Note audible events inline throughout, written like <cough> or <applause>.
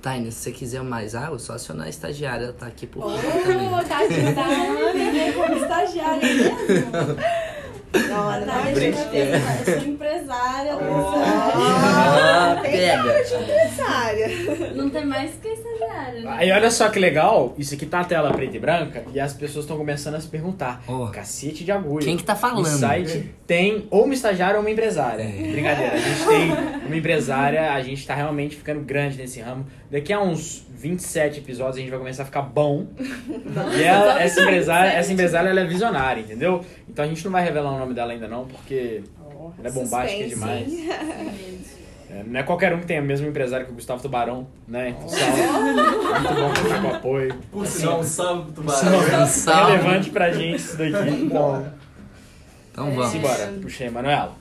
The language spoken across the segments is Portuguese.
Taina, se você quiser mais água, só acionar a estagiária, ela tá aqui por fora também. da Ana, né? Como estagiária mesmo. <laughs> Não, Ana, Tá não deixando <laughs> acredito. eu sou empresária. Ah, Tem pega. cara de empresária. Não tem mais que né? Aí olha só que legal, isso aqui tá a tela preta e branca e as pessoas estão começando a se perguntar. Ó. Cacete de agulha. Quem que tá falando? O site tem ou uma estagiária ou uma empresária. É. Brincadeira, a gente tem uma empresária, a gente tá realmente ficando grande nesse ramo. Daqui a uns 27 episódios a gente vai começar a ficar bom. e ela, essa empresária, essa empresária ela é visionária, entendeu? Então a gente não vai revelar o nome dela ainda não, porque ela é bombástica Suspense. demais. <laughs> É, não é qualquer um que tem o mesmo empresário que o Gustavo Tubarão, né? Então, muito bom contar com apoio. Por sinal, um salve tubarão. Salve. relevante pra gente isso daqui. Então, Então vamos. simbora. Puxei, Manuela.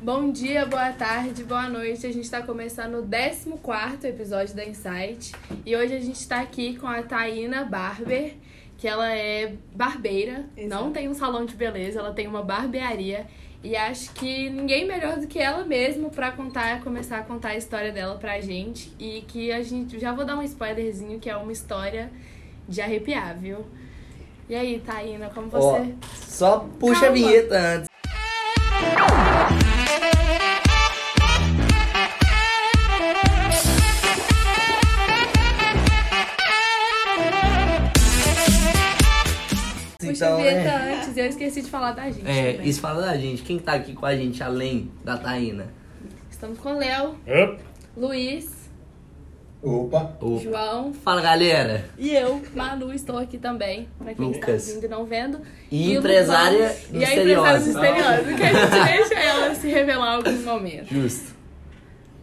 Bom dia, boa tarde, boa noite. A gente está começando o 14 episódio da Insight. E hoje a gente está aqui com a Taína Barber, que ela é barbeira, Exato. não tem um salão de beleza, ela tem uma barbearia. E acho que ninguém melhor do que ela mesma para contar, começar a contar a história dela pra gente. E que a gente. Já vou dar um spoilerzinho, que é uma história de arrepiar, viu? E aí, Taína, como você. só puxa a Calma. vinheta antes. Então, a vinheta é, antes, eu esqueci de falar da gente. é, também. isso fala da gente. Quem tá aqui com a gente além da Taína? Estamos com o Léo. Luiz, Opa. O... João Fala galera! e eu, Manu, estou aqui também, pra quem Lucas. está ouvindo e não vendo. E, o empresária Luzão, E a empresária misteriosa. misteriosa, que a gente deixa ela se revelar em algum momento. Justo.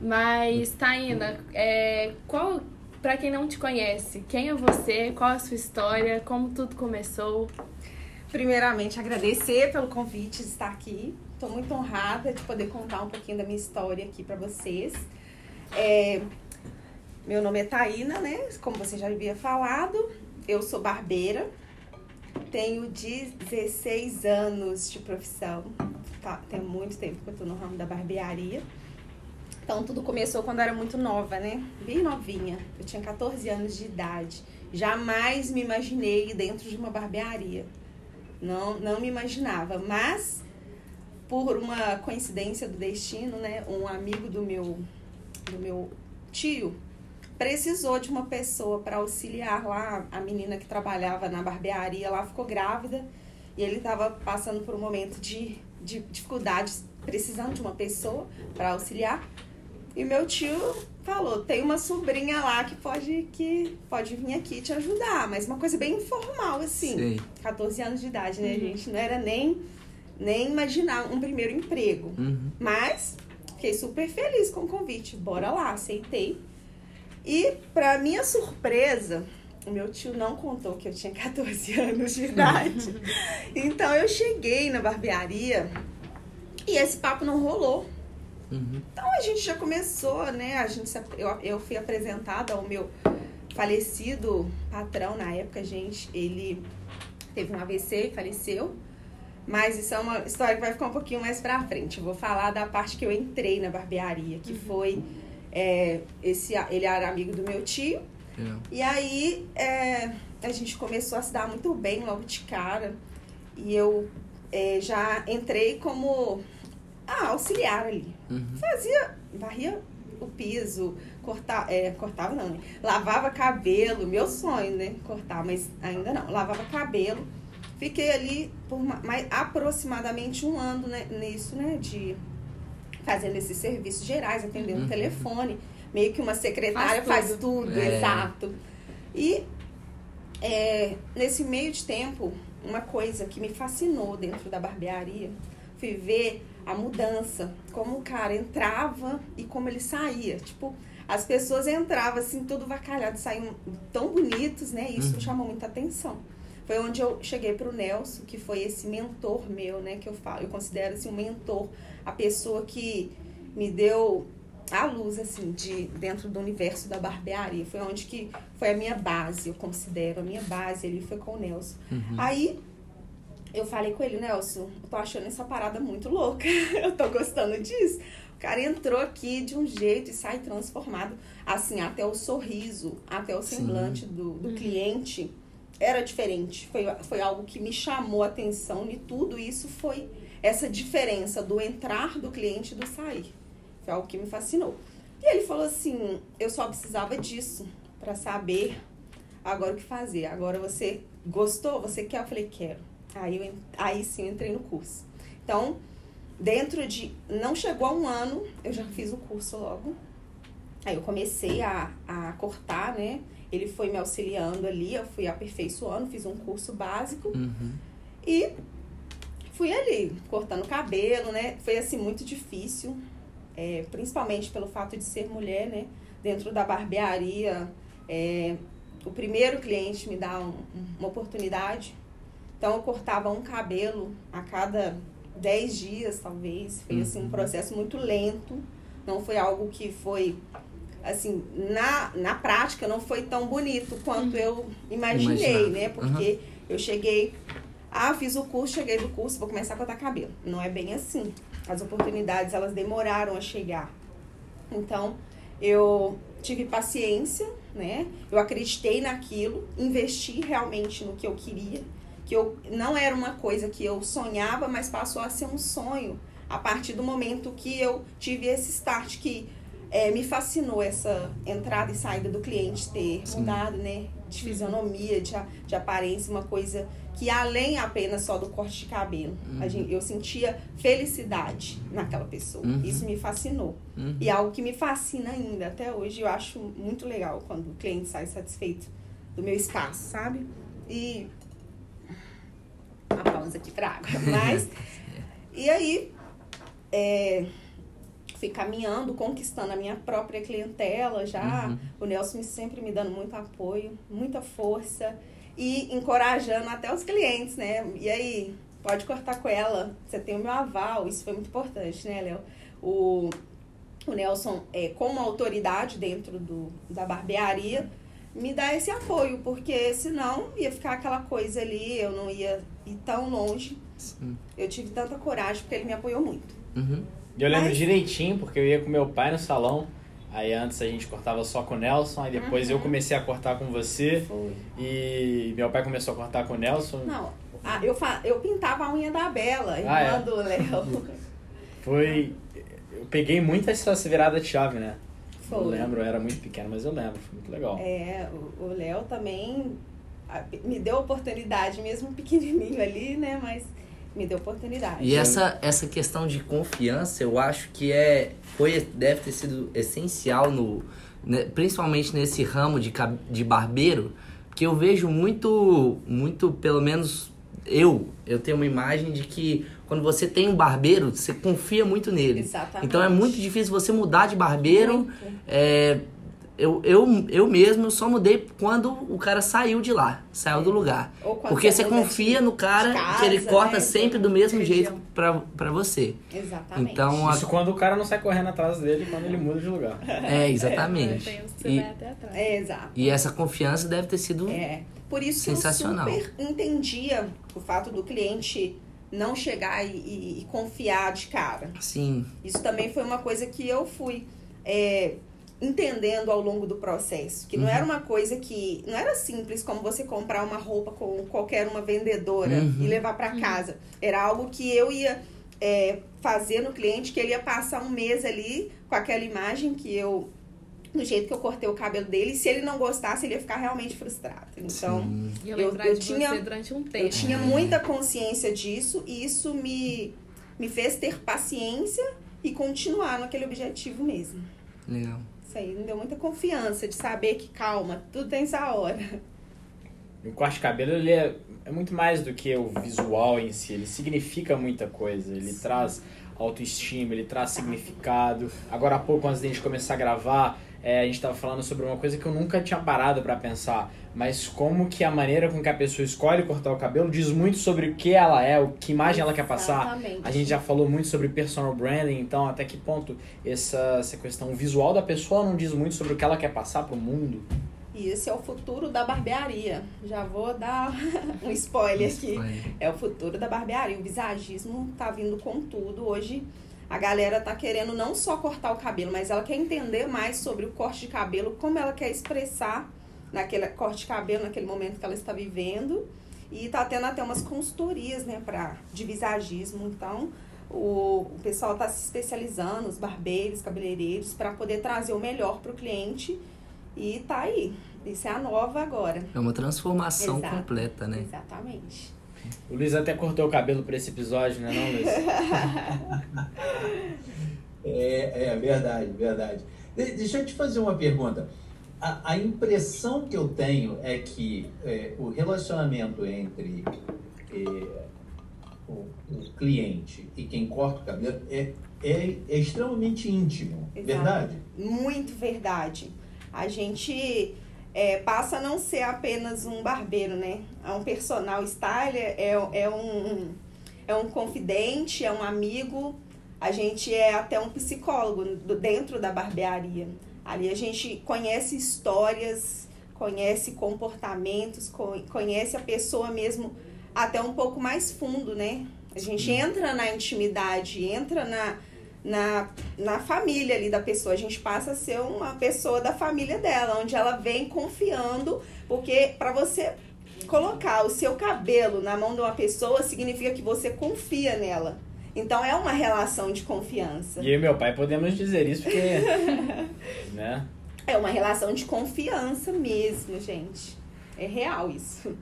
Mas, Taína, é, qual, pra quem não te conhece, quem é você, qual a sua história, como tudo começou? Primeiramente, agradecer pelo convite de estar aqui. Estou muito honrada de poder contar um pouquinho da minha história aqui para vocês. É, meu nome é Taína, né? Como você já havia falado, eu sou barbeira. Tenho 16 anos de profissão. Tá, tem muito tempo que eu tô no ramo da barbearia. Então, tudo começou quando eu era muito nova, né? Bem novinha. Eu tinha 14 anos de idade. Jamais me imaginei dentro de uma barbearia. Não, não me imaginava. Mas, por uma coincidência do destino, né? Um amigo do meu, do meu tio precisou de uma pessoa para auxiliar lá. A menina que trabalhava na barbearia lá ficou grávida. E ele estava passando por um momento de, de dificuldades, precisando de uma pessoa para auxiliar. E meu tio falou, tem uma sobrinha lá que pode, que pode vir aqui te ajudar, mas uma coisa bem informal, assim. Sei. 14 anos de idade, né, gente? Não era nem, nem imaginar um primeiro emprego. Uhum. Mas fiquei super feliz com o convite. Bora lá, aceitei. E, pra minha surpresa, o meu tio não contou que eu tinha 14 <laughs> anos de idade. <laughs> então eu cheguei na barbearia e esse papo não rolou. Uhum. Então a gente já começou, né? A gente, eu, eu fui apresentada ao meu falecido patrão na época, gente. Ele teve um AVC e faleceu. Mas isso é uma história que vai ficar um pouquinho mais pra frente. Eu vou falar da parte que eu entrei na barbearia, que foi. é, esse, ele era amigo do meu tio. Legal. E aí é, a gente começou a se dar muito bem logo de cara. E eu é, já entrei como ah, auxiliar ali. Uhum. Fazia, varria o piso, cortar, é, cortava não, né? Lavava cabelo, meu sonho, né? Cortar, mas ainda não. Lavava cabelo. Fiquei ali por ma- mais, aproximadamente um ano né, nisso, né? De fazendo esses serviços gerais, atendendo Uhum. o telefone. Meio que uma secretária Faz faz tudo, É. exato. E é, nesse meio de tempo, uma coisa que me fascinou dentro da barbearia fui ver a mudança, como o cara entrava e como ele saía. Tipo, as pessoas entravam assim, tudo vacalhado, saíam tão bonitos, né? Isso Uhum. chamou muita atenção. Foi onde eu cheguei pro Nelson, que foi esse mentor meu, né? Que eu falo, eu considero assim um mentor, a pessoa que me deu a luz, assim, de dentro do universo da barbearia. Foi onde que foi a minha base, eu considero. A minha base ali foi com o Nelson. Uhum. Aí eu falei com ele, Nelson, eu tô achando essa parada muito louca. <laughs> eu tô gostando disso. O cara entrou aqui de um jeito e sai transformado. Assim, até o sorriso, até o semblante do, do cliente era diferente. Foi, foi algo que me chamou a atenção e tudo isso foi essa diferença do entrar do cliente e do sair. Foi algo que me fascinou. E ele falou assim: eu só precisava disso para saber agora o que fazer. Agora você gostou? Você quer? Eu falei: quero. Aí, eu, aí sim eu entrei no curso. Então, dentro de. Não chegou a um ano, eu já fiz o curso logo. Aí eu comecei a, a cortar, né? Ele foi me auxiliando ali, eu fui aperfeiçoando, fiz um curso básico. Uhum. E fui ali, cortando cabelo, né? Foi assim muito difícil, é, principalmente pelo fato de ser mulher, né? Dentro da barbearia, é, o primeiro cliente me dá um- uma oportunidade. Então eu cortava um cabelo a cada 10 dias, talvez. Foi assim um processo muito lento. Não foi algo que foi assim, na, na prática não foi tão bonito quanto eu imaginei, Imaginava. né? Porque eu cheguei ah, fiz o curso, cheguei do curso, vou começar a cortar cabelo. Não é bem assim. As oportunidades, elas demoraram a chegar. Então, eu tive paciência, né? Eu acreditei naquilo, investi realmente no que eu queria, que eu não era uma coisa que eu sonhava, mas passou a ser um sonho a partir do momento que eu tive esse start que eh, me fascinou essa entrada e saída do cliente ter mudado, né? De fisionomia, de, de aparência, uma coisa que além apenas só do corte de cabelo. A gente, eu sentia felicidade naquela pessoa. Uhum. Isso me fascinou. Uhum. E é algo que me fascina ainda. Até hoje eu acho muito legal quando o cliente sai satisfeito do meu espaço, sabe? E. Pausa aqui pra água. Mas. <laughs> e aí. é, fui caminhando, conquistando a minha própria clientela já. Uhum. O Nelson sempre me dando muito apoio, muita força e encorajando até os clientes, né? E aí, pode cortar com ela, você tem o meu aval, isso foi muito importante, né, Léo? O, o Nelson, é, como autoridade dentro do, da barbearia, me dá esse apoio, porque senão ia ficar aquela coisa ali, eu não ia ir tão longe. Sim. Eu tive tanta coragem, porque ele me apoiou muito. Uhum. E eu lembro Mas- direitinho, porque eu ia com meu pai no salão. Aí antes a gente cortava só com o Nelson, aí depois eu comecei a cortar com você. Foi. E meu pai começou a cortar com o Nelson. Não, a- eu, fa- eu pintava a unha da Bela, irmã Ah, é? do Léo. Foi. Eu peguei muito essa virada de chave, né? Foi. Eu lembro, eu era muito pequeno, mas eu lembro, foi muito legal. É, o- Léo também me deu oportunidade, mesmo pequenininho ali, né? Mas me deu oportunidade. E essa, essa questão de confiança, eu acho que é foi deve ter sido essencial no né, principalmente nesse ramo de, de barbeiro, porque eu vejo muito muito pelo menos eu eu tenho uma imagem de que quando você tem um barbeiro, você confia muito nele. Exatamente. Então é muito difícil você mudar de barbeiro. É, eu, eu, eu mesmo só mudei quando o cara saiu de lá, saiu do lugar. Porque você confia de- no cara casa, que ele corta né? sempre do mesmo Região. jeito pra, pra você. Exatamente. Então, a- Isso quando o cara não sai correndo atrás dele quando ele muda de lugar. é, exatamente. Tem uns que você E, vai até atrás. É, exato. e essa confiança deve ter sido. É. Por isso que Sensacional. eu super entendia o fato do cliente não chegar e, e- e confiar de cara. Sim. Isso também foi uma coisa que eu fui é, entendendo ao longo do processo. Que não Uhum. era uma coisa que. Não era simples como você comprar uma roupa com qualquer uma vendedora Uhum. e levar para casa. Era algo que eu ia é, fazer no cliente, que ele ia passar um mês ali com aquela imagem que eu. Do jeito que eu cortei o cabelo dele, e se ele não gostasse, ele ia ficar realmente frustrado. Então, Sim. Eu Eu- eu tinha- um tempo. eu tinha muita consciência disso e isso me, me fez ter paciência e continuar naquele objetivo mesmo. Legal. Isso aí me deu muita confiança de saber que, calma, tudo tem essa hora. O corte de cabelo ele é, é muito mais do que o visual em si, ele significa muita coisa, ele traz autoestima, ele traz significado. Agora há pouco, antes de a gente começar a gravar, é, a gente estava falando sobre uma coisa que eu nunca tinha parado para pensar, mas como que a maneira com que a pessoa escolhe cortar o cabelo diz muito sobre o que ela é, o que imagem ela quer passar. Exatamente. A gente já falou muito sobre personal branding, então até que ponto essa, essa questão visual da pessoa não diz muito sobre o que ela quer passar pro mundo? E esse é o futuro da barbearia. Já vou dar <laughs> um spoiler aqui. É o futuro da barbearia. O visagismo tá vindo com tudo. Hoje A galera tá querendo não só cortar o cabelo, mas ela quer entender mais sobre o corte de cabelo, como ela quer expressar naquele corte de cabelo, naquele momento que ela está vivendo. E tá tendo até umas consultorias, né, pra, de visagismo. Então, o, o pessoal tá se especializando, os barbeiros, cabeleireiros, para poder trazer o melhor pro cliente. E tá aí. Isso é a nova agora. É uma transformação Exato. completa, né? Exatamente. O Luiz até cortou o cabelo pra esse episódio, né, não, Luiz? <laughs> É, é verdade, verdade. De- deixa eu te fazer uma pergunta. A, a impressão que eu tenho é que é, o relacionamento entre é, o, o cliente e quem corta o cabelo é, é, é extremamente íntimo, Exato. verdade? Muito verdade. A gente é, passa a não ser apenas um barbeiro, né? É um personal styler, é, é, um, é um confidente, é um amigo. A gente é até um psicólogo dentro da barbearia. Ali a gente conhece histórias, conhece comportamentos, co- conhece a pessoa mesmo até um pouco mais fundo, né? A gente entra na intimidade, entra na, na, na família ali da pessoa. A gente passa a ser uma pessoa da família dela, onde ela vem confiando, porque para você colocar o seu cabelo na mão de uma pessoa significa que você confia nela. Então é uma relação de confiança. E eu e meu pai podemos dizer isso porque. <laughs> né? É uma relação de confiança mesmo, gente. É real isso.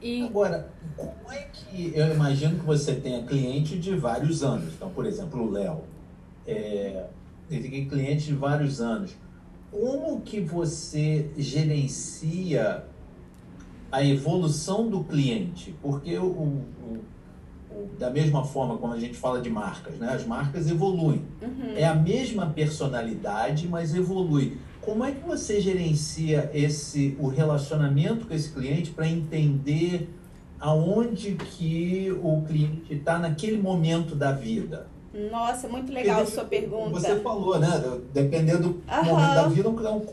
E Agora, como é que eu imagino que você tenha cliente de vários anos? Então, por exemplo, o Léo, é, ele tem cliente de vários anos. Como que você gerencia a evolução do cliente? Porque o, o- o- da mesma forma como a gente fala de marcas, né? As marcas evoluem. É a mesma personalidade, mas evolui. Como é que você gerencia esse o relacionamento com esse cliente para entender aonde que o cliente está naquele momento da vida? Nossa, muito legal a Porque, sua pergunta. Você falou, né? Dependendo do Aham. momento da vida, é um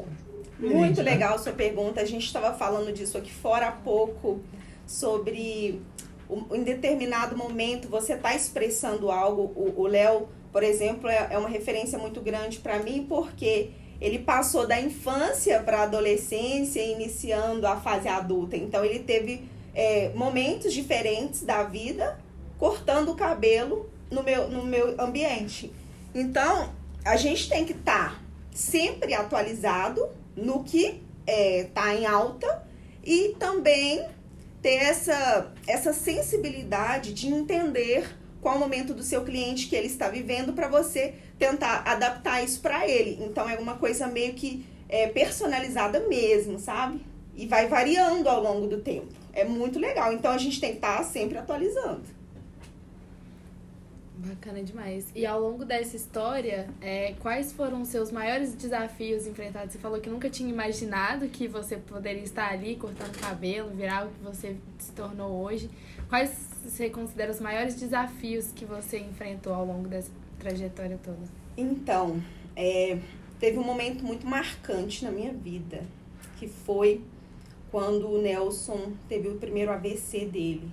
Muito né? legal a sua pergunta. A gente estava falando disso aqui fora há pouco, sobre um, em determinado momento você está expressando algo. O o Léo, por exemplo, é, é uma referência muito grande para mim, porque ele passou da infância para a adolescência, iniciando a fase adulta. Então, ele teve é, momentos diferentes da vida, cortando o cabelo no meu, no meu ambiente. Então, a gente tem que estar sempre atualizado no que está em alta e também ter essa, essa sensibilidade de entender qual o momento do seu cliente que ele está vivendo para você tentar adaptar isso para ele. Então é uma coisa meio que é, personalizada mesmo, sabe? E vai variando ao longo do tempo. É muito legal. Então a gente tem que estar sempre atualizando. Bacana demais. E ao longo dessa história, é, quais foram os seus maiores desafios enfrentados? Você falou que nunca tinha imaginado que você poderia estar ali cortando cabelo, virar o que você se tornou hoje. Quais você considera os maiores desafios que você enfrentou ao longo dessa trajetória toda? Então, é, teve um momento muito marcante na minha vida, que foi quando o Nelson teve o primeiro AVC dele.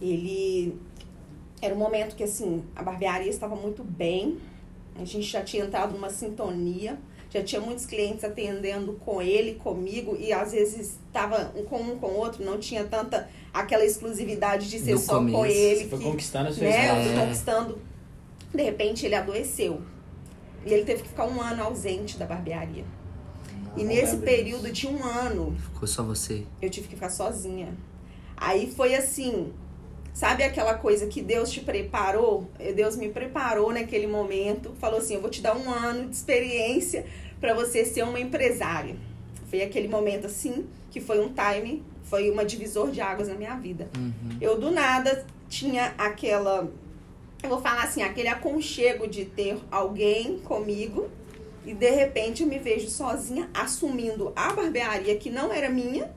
Ele era um momento que assim, a barbearia estava muito bem, a gente já tinha entrado numa sintonia, já tinha muitos clientes atendendo com ele, comigo, e às vezes estava um com um com o outro, não tinha tanta aquela exclusividade de ser No só com começo, ele. Você foi que- conquistando a sua né? Eu história. fui É. conquistando. De repente ele adoeceu. E ele teve que ficar um ano ausente da barbearia. E Não nesse período de um ano, Ficou só você. eu tive que ficar sozinha. Aí foi assim, sabe aquela coisa que Deus te preparou? Deus me preparou naquele momento, falou assim: eu vou te dar um ano de experiência para você ser uma empresária. Foi aquele momento assim, que foi um time, foi uma divisor de águas na minha vida. Uhum. Eu do nada tinha aquela, eu vou falar assim, aquele aconchego de ter alguém comigo e de repente eu me vejo sozinha assumindo a barbearia que não era minha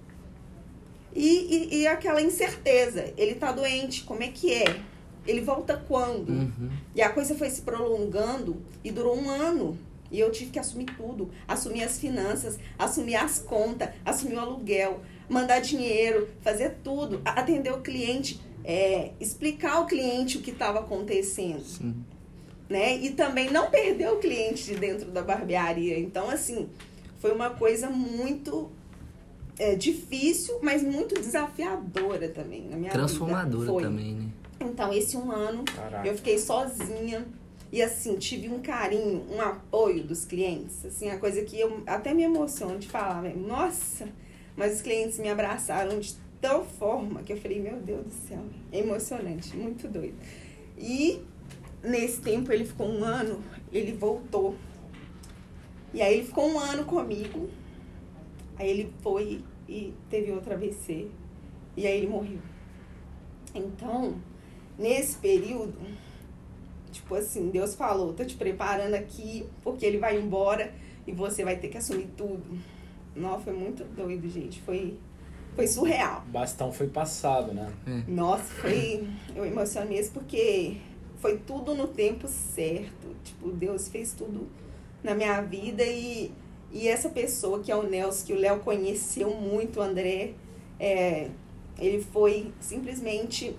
e, e, e aquela incerteza. Ele tá doente, como é que é? Ele volta quando? Uhum. E a coisa foi se prolongando e durou um ano. E eu tive que assumir tudo. Assumir as finanças, assumir as contas, assumir o aluguel, mandar dinheiro, fazer tudo, atender o cliente. É, explicar ao cliente o que estava acontecendo. Sim. Né? E também não perder o cliente de dentro da barbearia. Então, assim, foi uma coisa muito é, difícil, mas muito desafiadora também na minha Transformadora também, né? Então, esse um ano Caraca. eu fiquei sozinha. E assim, tive um carinho, um apoio dos clientes. Assim, a coisa que eu até me emociono de falar, velho. Nossa! Mas os clientes me abraçaram de tal forma que eu falei, meu Deus do céu, é emocionante, muito doido. E nesse tempo ele ficou um ano, ele voltou. E aí ele ficou um ano comigo. Aí ele foi e teve outra AVC. E aí ele morreu. Então, nesse período, tipo assim, Deus falou, tô te preparando aqui, porque ele vai embora e você vai ter que assumir tudo. Nossa, foi muito doido, gente. Foi, foi surreal. O bastão foi passado, né? Nossa, foi. Eu emocionei mesmo porque foi tudo no tempo certo. Tipo, Deus fez tudo na minha vida e, e essa pessoa que é o Nelson, que o Léo conheceu muito, o André, é, ele foi simplesmente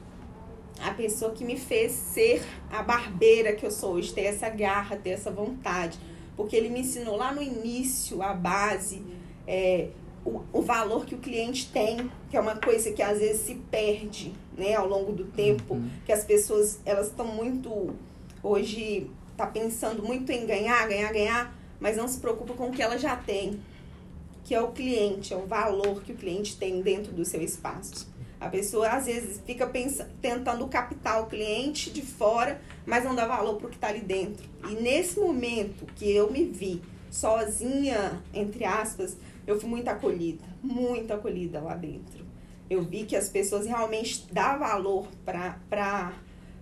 a pessoa que me fez ser a barbeira que eu sou hoje, ter essa garra, ter essa vontade. Porque ele me ensinou lá no início a base, é, o, o valor que o cliente tem, que é uma coisa que às vezes se perde né, ao longo do tempo, Uhum. que as pessoas elas estão muito hoje tá pensando muito em ganhar, ganhar, ganhar, mas não se preocupa com o que ela já tem, que é o cliente, é o valor que o cliente tem dentro do seu espaço. A pessoa às vezes fica pensa, tentando captar o cliente de fora, mas não dá valor para o que está ali dentro. E nesse momento que eu me vi sozinha, entre aspas, eu fui muito acolhida, muito acolhida lá dentro. Eu vi que as pessoas realmente dão valor para pra,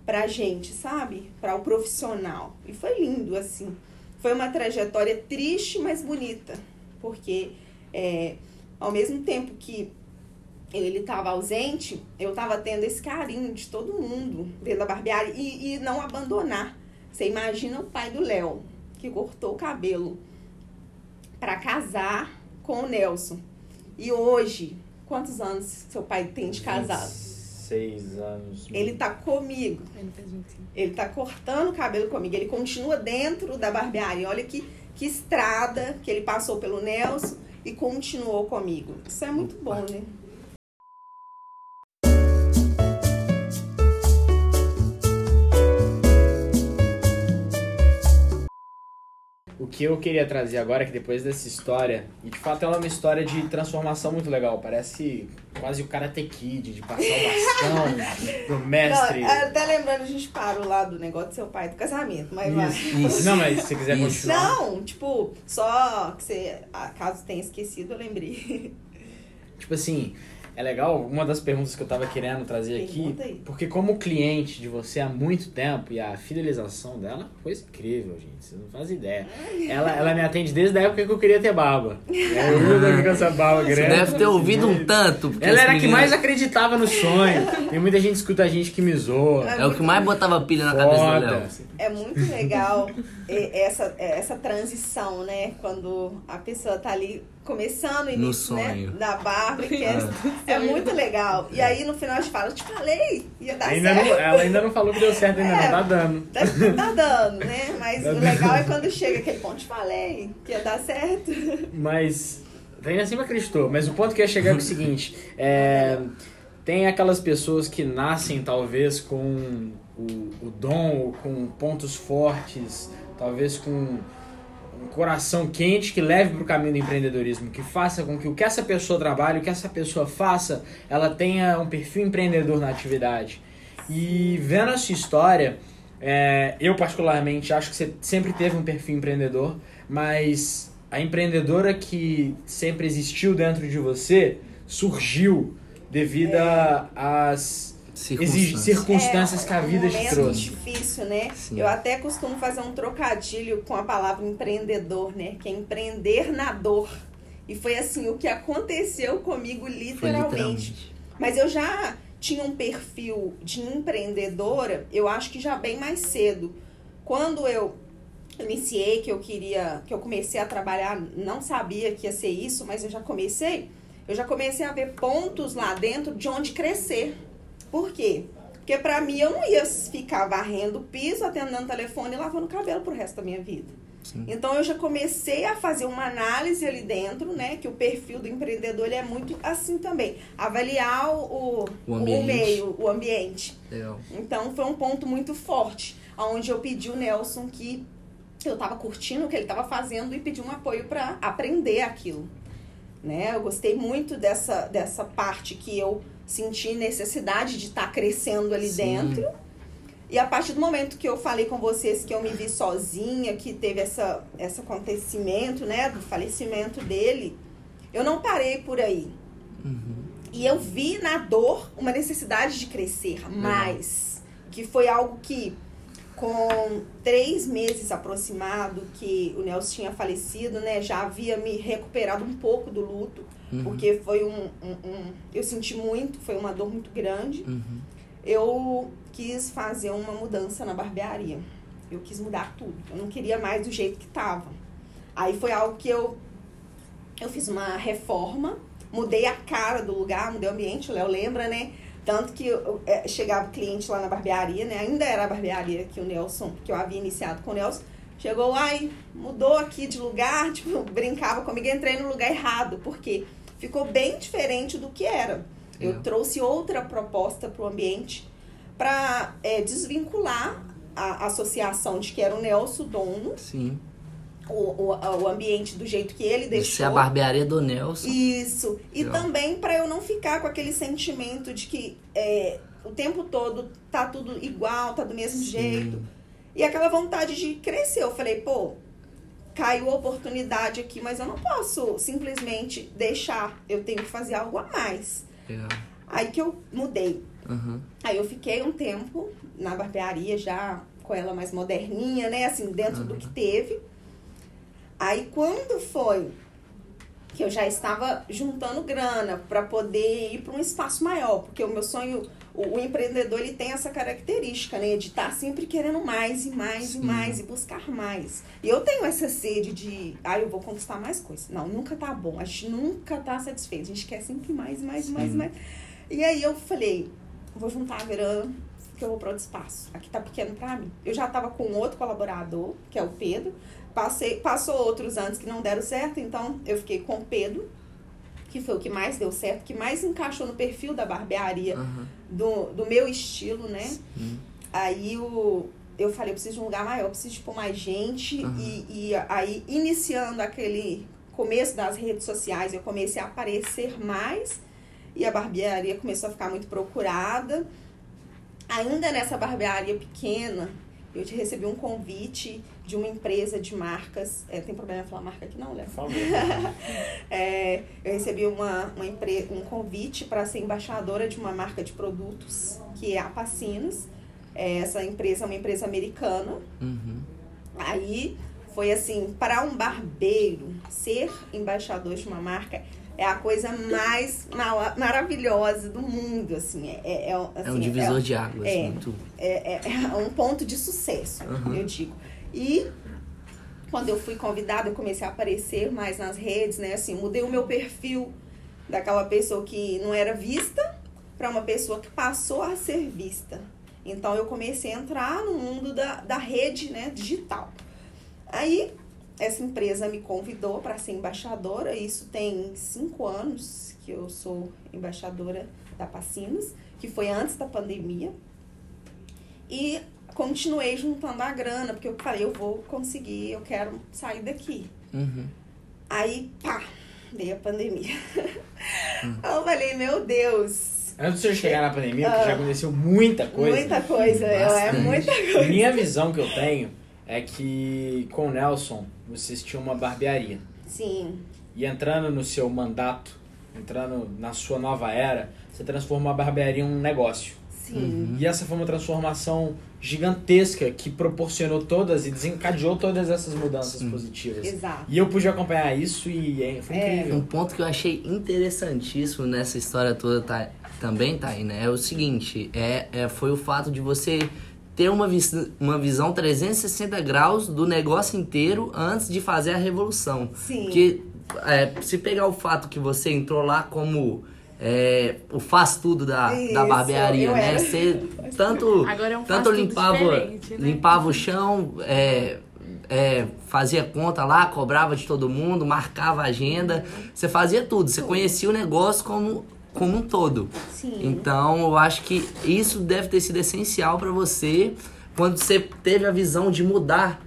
pra gente, sabe? Para o profissional. E foi lindo, assim. Foi uma trajetória triste, mas bonita. Porque é, ao mesmo tempo que ele estava ausente, eu estava tendo esse carinho de todo mundo dentro da barbearia e, e não abandonar. Você imagina o pai do Léo, que cortou o cabelo para casar com o Nelson. E hoje, quantos anos seu pai tem de casado? Seis anos. Ele tá comigo. Ele fez 25. Ele tá cortando o cabelo comigo. Ele continua dentro da barbearia. Olha que, que estrada que ele passou pelo Nelson e continuou comigo. Isso é muito bom, né? O que eu queria trazer agora é que depois dessa história, e de fato ela é uma história de transformação muito legal, parece quase o Karate Kid, de passar o bastão pro <laughs> mestre. Não, até lembrando, a gente parou lá do negócio do seu pai, do casamento, mas vai. Isso. Não, mas se você quiser Isso. continuar. Não, tipo, só que você, ah, caso tenha esquecido, eu lembrei. Tipo assim, é legal, uma das perguntas que eu tava querendo trazer aqui, porque como cliente de você há muito tempo e a fidelização dela é coisa incrível, gente, você não faz ideia. Ela, ela me atende desde a época que eu queria ter barba. É, Eu vi com essa barba Você grande. deve ter ouvido um tanto. porque Ela era a que mais acreditava no sonho. Tem muita gente escuta a gente que me zoa. É o que mais botava pilha na cabeça do Foda. Léo. É muito legal essa, eh, essa transição, né? Quando a pessoa tá ali começando o No início, né? sonho. Da barba, que é, é <laughs> muito legal. E aí no final a gente fala, eu te falei, ia dar Ainda não, certo. ela ainda não falou que deu certo, ainda É. não tá dando. Tá, tá dando, né? Mas Tá o legal é quando chega aquele ponto, te falei, que ia dar certo. <laughs> Mas. Ainda assim acreditou. Mas o ponto que ia chegar é o seguinte: é, tem aquelas pessoas que nascem talvez com o, o dom, com pontos fortes, talvez com um coração quente que leve para o caminho do empreendedorismo, que faça com que o que essa pessoa trabalhe, o que essa pessoa faça, ela tenha um perfil empreendedor na atividade. E vendo a sua história, é, eu particularmente acho que você sempre teve um perfil empreendedor, mas a empreendedora que sempre existiu dentro de você surgiu devido a- às exige- Circunstâncias. circunstâncias que a vida te momento trouxe. difícil, né? Sim. Eu até costumo fazer um trocadilho com a palavra empreendedor, né? Que é empreender na dor. E foi assim, o que aconteceu comigo literalmente. literalmente. Mas eu já tinha um perfil de empreendedora, eu acho que já bem mais cedo. Quando eu iniciei, que eu queria, que eu comecei a trabalhar, não sabia que ia ser isso, mas eu já comecei, eu já comecei a ver pontos lá dentro de onde crescer. Por quê? Porque pra mim eu não ia ficar varrendo o piso, atendendo o telefone e lavando o cabelo pro resto da minha vida. Sim. Então eu já comecei a fazer uma análise ali dentro, né? Que o perfil do empreendedor é muito assim também. Avaliar o, O ambiente. meio, o ambiente. Legal. Então foi um ponto muito forte, onde eu pedi o Nelson que eu estava curtindo o que ele estava fazendo e pedi um apoio para aprender aquilo. Né? Eu gostei muito dessa, dessa parte que eu senti necessidade de estar crescendo ali Sim. dentro. E a partir do momento que eu falei com vocês que eu me vi sozinha, que teve essa, esse acontecimento, né, do falecimento dele, eu não parei por aí. E eu vi na dor uma necessidade de crescer mais. Que foi algo que, com três meses aproximado que o Nelson tinha falecido, né? Já havia me recuperado um pouco do luto. Uhum. Porque foi um, um- um- Eu senti muito, foi uma dor muito grande. Uhum. Eu quis fazer uma mudança na barbearia. Eu quis mudar tudo. Eu não queria mais do jeito que tava. Aí foi algo que eu eu fiz uma reforma, mudei a cara do lugar, mudei o ambiente, o Léo lembra, né? Tanto que eu, é, chegava cliente lá na barbearia, né? Ainda era a barbearia que o Nelson, que eu havia iniciado com o Nelson. Chegou, ai, mudou aqui de lugar, <laughs> tipo, brincava comigo, entrei no lugar errado, porque ficou bem diferente do que era. Eu É. trouxe outra proposta para o ambiente para desvincular a associação de que era o Nelson dono, Sim. O, o, o ambiente do jeito que ele Isso deixou. é a barbearia do Nelson. Isso. E Legal. também para eu não ficar com aquele sentimento de que é, o tempo todo tá tudo igual, tá do mesmo Sim. jeito. E aquela vontade de crescer. Eu falei, pô, caiu a oportunidade aqui, mas eu não posso simplesmente deixar. Eu tenho que fazer algo a mais. Legal. Aí que eu mudei. Uhum. Aí eu fiquei um tempo na barbearia já com ela mais moderninha, né? Assim, dentro do que teve. Aí quando foi que eu já estava juntando grana para poder ir para um espaço maior, porque o meu sonho, o, o empreendedor ele tem essa característica, né, de estar sempre querendo mais e mais Sim. e mais e buscar mais. E eu tenho essa sede de, ah, eu vou conquistar mais coisas. Não, nunca tá bom. A gente nunca tá satisfeito. A gente quer sempre mais, mais, mais, Sim. mais. E aí eu falei, vou juntar a grana que eu vou para outro espaço. Aqui tá pequeno para mim. Eu já tava com outro colaborador, que é o Pedro. Passei, passou outros antes que não deram certo, então eu fiquei com o Pedro, que foi o que mais deu certo, que mais encaixou no perfil da barbearia, Uhum. do, do meu estilo, né? Sim. Aí o, eu falei, eu preciso de um lugar maior, eu preciso de pôr mais gente. Aham. E, e aí, iniciando aquele começo das redes sociais, eu comecei a aparecer mais. E a barbearia começou a ficar muito procurada. Ainda nessa barbearia pequena, eu te recebi um convite de uma empresa de marcas. É, tem problema em falar marca aqui não, Léo? Por favor. <laughs> É, eu recebi uma, uma empre... um convite para ser embaixadora de uma marca de produtos, que é a Pacinos. É, essa empresa é uma empresa americana. Uhum. Aí foi assim, para um barbeiro ser embaixador de uma marca é a coisa mais ma- maravilhosa do mundo, assim. É, é, é, É um assim, divisor é- de águas. é. Muito. é, é- é um ponto de sucesso, Uhum. eu digo. E quando eu fui convidada, eu comecei a aparecer mais nas redes, né? Assim, mudei o meu perfil daquela pessoa que não era vista para uma pessoa que passou a ser vista. Então eu comecei a entrar no mundo da, da rede né, digital. Aí essa empresa me convidou para ser embaixadora. Isso tem cinco anos que eu sou embaixadora da Pacinos, que foi antes da pandemia. E continuei juntando a grana, porque eu falei, eu vou conseguir, eu quero sair daqui. Uhum. Aí, pá, veio a pandemia. eu falei, meu Deus, Antes de você chegar na pandemia, porque já aconteceu muita coisa. Ah. muita coisa, é Bastante. muita coisa. Minha visão que eu tenho é que com o Nelson, vocês tinham uma barbearia. Sim, E entrando no seu mandato, entrando na sua nova era, você transformou a barbearia em um negócio. sim. E essa foi uma transformação gigantesca que proporcionou todas e desencadeou todas essas mudanças Sim. positivas. Exato. E eu pude acompanhar isso e é, foi É. incrível. Um ponto que eu achei interessantíssimo nessa história toda tá, também, Taina, é o seguinte, é, é, foi o fato de você ter uma, vis uma visão 360 graus do negócio inteiro antes de fazer a revolução. Sim. Porque é, se pegar o fato que você entrou lá como é, o faz tudo da, da Isso, barbearia, eu né? era. Você <laughs> tanto, Agora é um tanto limpava, né? limpava o chão, é, é, fazia conta lá, cobrava de todo mundo, marcava a agenda, você fazia tudo, você conhecia o negócio como, como um todo. Sim. Então, eu acho que isso deve ter sido essencial para você quando você teve a visão de mudar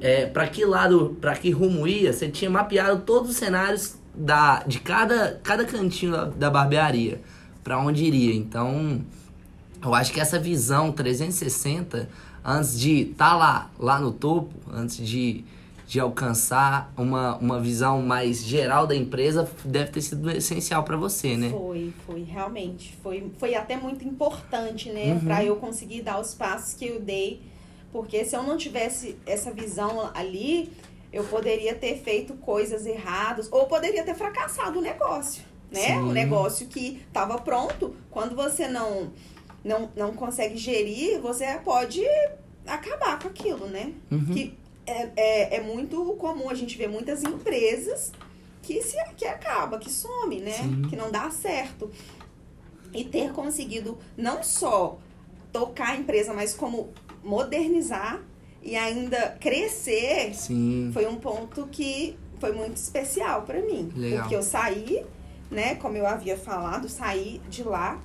é, para que lado, para que rumo ia. Você tinha mapeado todos os cenários da, de cada, cada cantinho da, da barbearia, para onde iria. Então, eu acho que essa visão 360, antes de estar tá lá, lá no topo, antes de, de alcançar uma, uma visão mais geral da empresa, deve ter sido essencial para você, né? Foi, foi, realmente. Foi, foi até muito importante, né? Uhum. Pra eu conseguir dar os passos que eu dei. Porque se eu não tivesse essa visão ali, eu poderia ter feito coisas erradas. Ou poderia ter fracassado o negócio, né? Sim. O negócio que estava pronto. Quando você não, não, não consegue gerir, você pode acabar com aquilo, né? Uhum. Que é, é, é muito comum a gente ver muitas empresas que se que acaba, que some, né? Sim. Que não dá certo. E ter conseguido não só tocar a empresa, mas como modernizar e ainda crescer, Sim. foi um ponto que foi muito especial para mim. Legal. Porque eu saí, né, como eu havia falado, saí de lá,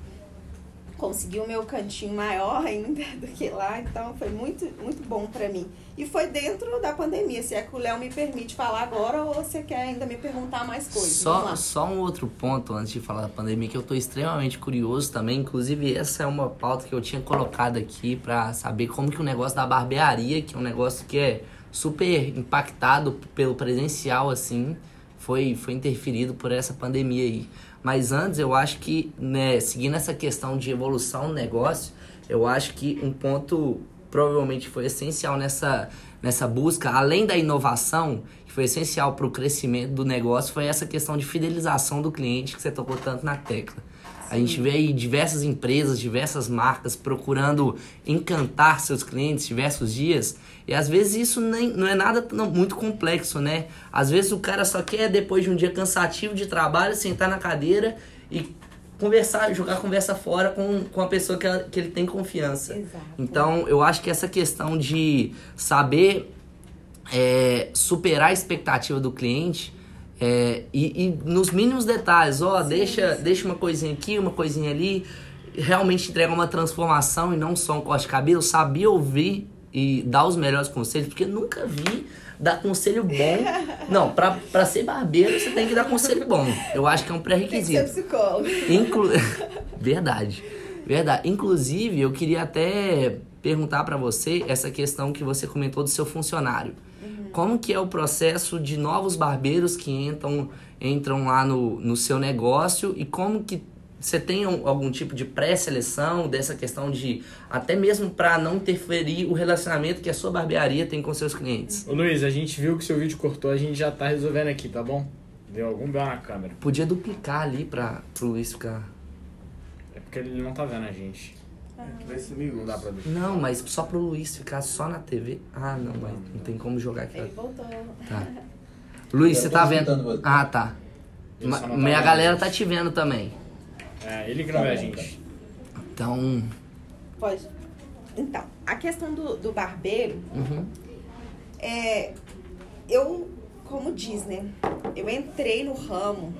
consegui o meu cantinho maior ainda <laughs> do que lá, então foi muito, muito bom para mim. E foi dentro da pandemia, se é que o Léo me permite falar agora ou você quer ainda me perguntar mais coisas. Só, só um outro ponto antes de falar da pandemia que eu tô extremamente curioso também. Inclusive, essa é uma pauta que eu tinha colocado aqui pra saber como que o negócio da barbearia, que é um negócio que é super impactado pelo presencial, assim, foi, foi interferido por essa pandemia aí. Mas antes, eu acho que, né, seguindo essa questão de evolução no negócio, eu acho que um ponto provavelmente foi essencial nessa, nessa busca, além da inovação, que foi essencial para o crescimento do negócio, foi essa questão de fidelização do cliente que você tocou tanto na tecla. A gente vê aí diversas empresas, diversas marcas procurando encantar seus clientes diversos dias. E às vezes isso nem, não é nada tão- muito complexo, né? Às vezes o cara só quer, depois de um dia cansativo de trabalho, sentar na cadeira e conversar, jogar a conversa fora com, com a pessoa que, ela- que ele tem confiança. Exato. Então, eu acho que essa questão de saber é, superar a expectativa do cliente é, e, e nos mínimos detalhes, ó, deixa, deixa uma coisinha aqui, uma coisinha ali, realmente entrega uma transformação e não só um corte de cabelo, sabia ouvir e dar os melhores conselhos, porque nunca vi dar conselho bom. <laughs> Não, pra, pra ser barbeiro você tem que dar conselho bom. Eu acho que é um Tem que ser pré-requisito. psicólogo. Inclu... <laughs> Verdade. Verdade. Inclusive, eu queria até perguntar pra você essa questão que você comentou do seu funcionário. Como que é o processo de novos barbeiros que entram, entram lá no, no seu negócio e como que você tem um- algum tipo de pré-seleção dessa questão de até mesmo pra não interferir o relacionamento que a sua barbearia tem com seus clientes? Ô Luiz, a gente viu que seu vídeo cortou, a gente já tá resolvendo aqui, tá bom? Deu algum B.O. na câmera. Podia duplicar ali para pro Luiz ficar. É porque ele não tá vendo a gente. Vai sumir Não dá pra ver. Não, mas só pro Luiz ficar só na TV. Ah, não, mas não tem como jogar aqui. Ele voltou. Tá. Luiz, você tô tá vendo? você. Ah, tá. Ma- tá Minha galera tá te vendo também. É, ele que não Tá vê a gente. Então. Pode. Então, a questão do, do barbeiro uhum. é. Eu, como diz, né? Eu entrei no ramo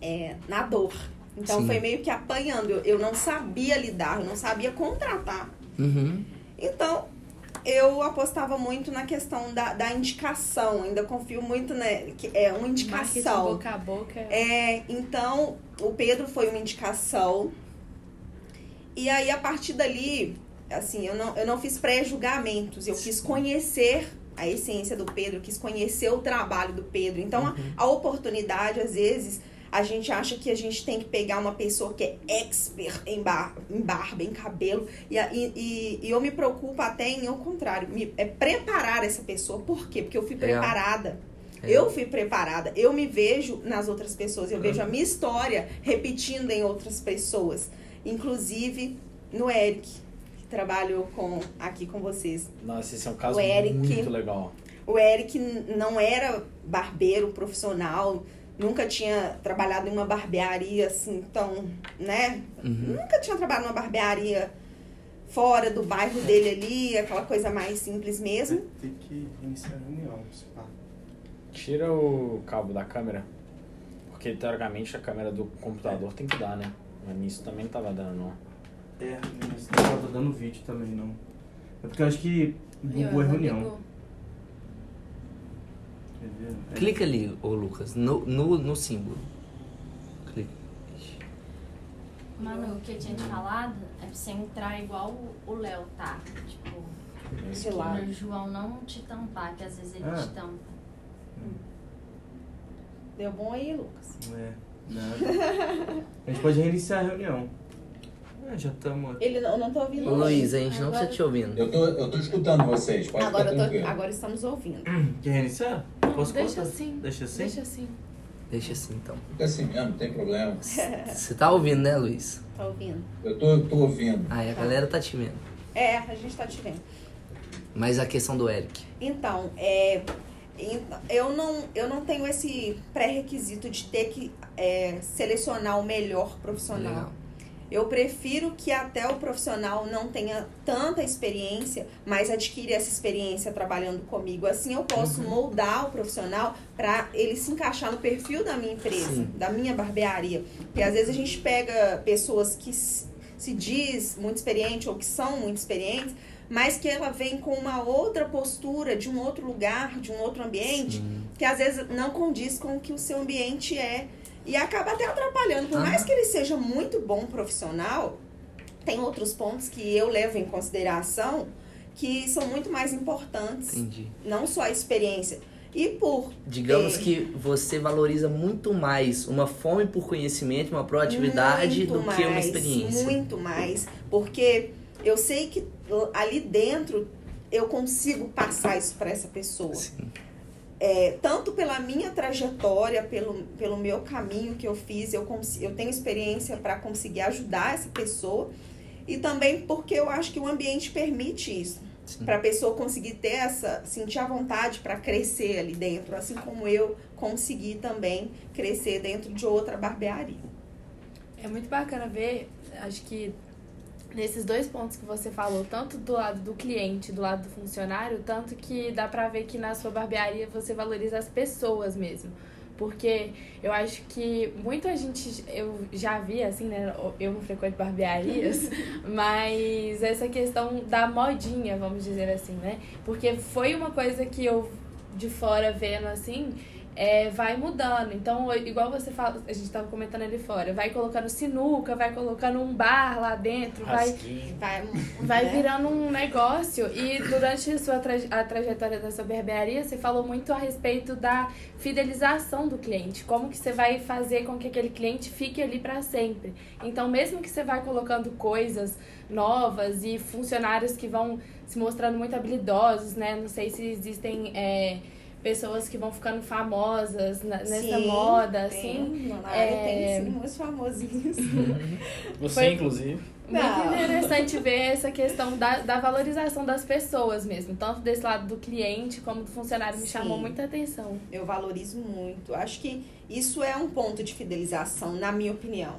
é, na dor. Então Sim. foi meio que apanhando. Eu, eu não sabia lidar, eu não sabia contratar. Uhum. Então, eu apostava muito na questão da, da indicação. Ainda confio muito, né? Que é uma Marketing indicação. boca a boca. É, então, o Pedro foi uma indicação. E aí, a partir dali, assim, eu não, eu não fiz pré-julgamentos. Eu quis conhecer a essência do Pedro, quis conhecer o trabalho do Pedro. Então, a- a, oportunidade, às vezes, a gente acha que a gente tem que pegar uma pessoa que é expert em, bar, em barba, em cabelo. E, e, e- eu me preocupo até em o contrário, me, é preparar essa pessoa. Por quê? Porque eu fui Legal. preparada. É. Eu fui preparada. Eu me vejo nas outras pessoas. Eu vejo a minha história repetindo em outras pessoas. Inclusive no Eric, que trabalhou com, aqui com vocês. Nossa, esse é um caso O Eric. muito legal. O Eric não era barbeiro profissional, nunca tinha trabalhado em uma barbearia assim tão, né? Uhum. Nunca tinha trabalhado numa barbearia fora do bairro dele ali, aquela coisa mais simples mesmo. Tem que iniciar a reunião. se pá. Tira o cabo da câmera. Porque teoricamente a câmera do computador tem que dar, né? Mas nisso também não tava dando, não. É, mas não tava dando vídeo também, não. É porque eu acho que bugou a reunião. É. Clica ali, ô Lucas, no, no, no símbolo. Clica. Manu, o que eu tinha te falado é pra você entrar igual o- Léo tá. Tipo, Esse lado. o João não te tampar, que às vezes ele Ah. te tampa. Deu bom aí, Lucas? É nada. A gente pode reiniciar a reunião. Ah, já estamos aqui. Ele não, eu não tô ouvindo. Luiz, a gente não Agora- precisa te ouvindo. Eu tô, eu tô escutando vocês, pode Agora, ficar tô, agora estamos ouvindo. Quer reiniciar? Posso Deixa cortar? assim. Deixa assim? Deixa assim. Deixa assim então. Fica assim mesmo, não tem problema. <laughs> Você tá ouvindo, né, Luiz? Tá ouvindo? Eu tô, eu tô ouvindo. Aí a galera tá te vendo. É, a gente tá te vendo. Mas a questão do Eric. Então, é, então, eu, não, eu não tenho esse pré-requisito de ter que é, selecionar o melhor profissional. Legal. Eu prefiro que até o profissional não tenha tanta experiência, mas adquire essa experiência trabalhando comigo. Assim eu posso Uhum. moldar o profissional para ele se encaixar no perfil da minha empresa, Sim. da minha barbearia. Porque às vezes a gente pega pessoas que se diz muito experiente ou que são muito experientes, mas que ela vem com uma outra postura de um outro lugar, de um outro ambiente, Sim. que às vezes não condiz com o que o seu ambiente é. E acaba até atrapalhando. Por mais que ele seja muito bom profissional, tem outros pontos que eu levo em consideração que são muito mais importantes. Entendi. Não só a experiência. E por. Digamos É. que você valoriza muito mais uma fome por conhecimento, uma proatividade muito do que uma mais, experiência. Muito mais. Porque eu sei que ali dentro eu consigo passar isso para essa pessoa. Sim. É, tanto pela minha trajetória, pelo, pelo meu caminho que eu fiz, eu, eu tenho experiência para conseguir ajudar essa pessoa. E também porque eu acho que o ambiente permite isso. Para a pessoa conseguir ter essa, sentir a vontade para crescer ali dentro, assim como eu consegui também crescer dentro de outra barbearia. É muito bacana ver, acho que nesses dois pontos que você falou, tanto do lado do cliente, do lado do funcionário, tanto que dá pra ver que na sua barbearia você valoriza as pessoas mesmo. Porque eu acho que muita gente, eu já vi assim, né? Eu não frequento barbearias, <laughs> mas essa questão da modinha, vamos dizer assim, né? Porque foi uma coisa que eu de fora vendo assim, é, vai mudando. Então, igual você fala, a gente tava comentando ali fora, vai colocando sinuca, vai colocando um bar lá dentro, vai, Rasquinho. Vai, vai né? virando um negócio. E durante a sua traje- a trajetória da sua barbearia, você falou muito a respeito da fidelização do cliente, como que você vai fazer com que aquele cliente fique ali para sempre. Então, mesmo que você vai colocando coisas novas e funcionários que vão se mostrando muito habilidosos, né? Não sei se existem é, pessoas que vão ficando famosas na- nessa Sim, moda, tem, assim. É- tem sim, muitos famosinhos. <laughs> Você, Foi- inclusive. Muito Não. interessante ver essa questão da, da valorização das pessoas mesmo, tanto desse lado do cliente como do funcionário, me Sim. chamou muita atenção. Eu valorizo muito. Acho que isso é um ponto de fidelização, na minha opinião.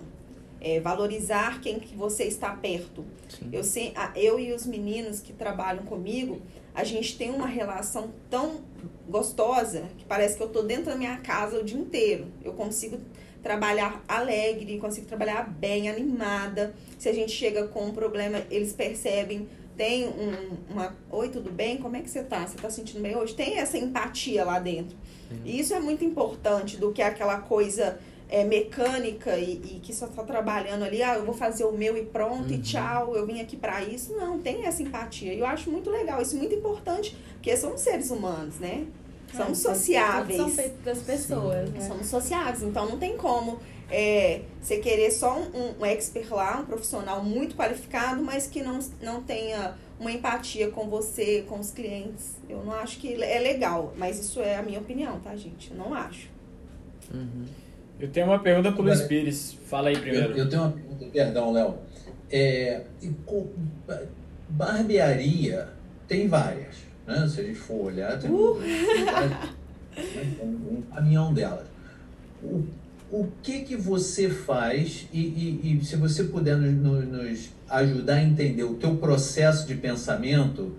É valorizar quem que você está perto. Sim. Eu, sei, a- eu e os meninos que trabalham comigo, a gente tem uma relação tão gostosa que parece que eu tô dentro da minha casa o dia inteiro. Eu consigo trabalhar alegre, consigo trabalhar bem, animada. Se a gente chega com um problema, eles percebem, tem um, uma. Oi, tudo bem? Como é que você tá? Você tá sentindo bem hoje? Tem essa empatia lá dentro. E isso é muito importante do que aquela coisa é, mecânica e, e que só tá trabalhando ali, ah, eu vou fazer o meu e pronto, e Uhum. tchau, eu vim aqui pra isso. Não, tem essa empatia. E eu acho muito legal, isso é muito importante, porque somos seres humanos, né? Somos É, sociáveis. São feitos das pessoas, né? Somos sociáveis, então não tem como é, você querer só um, um expert lá, um profissional muito qualificado, mas que não, não tenha uma empatia com você, com os clientes. Eu não acho que é legal, mas isso é a minha opinião, tá, gente? Eu não acho. Uhum. Eu tenho uma pergunta pro Luiz Olha, Pires. Fala aí primeiro. Eu, eu tenho uma pergunta, perdão, Léo. É, barbearia tem várias, né? Se a gente for olhar, tem, né? <laughs> um, um caminhão delas. O, o que que você faz e, e- e se você puder nos, nos- nos ajudar a entender o teu processo de pensamento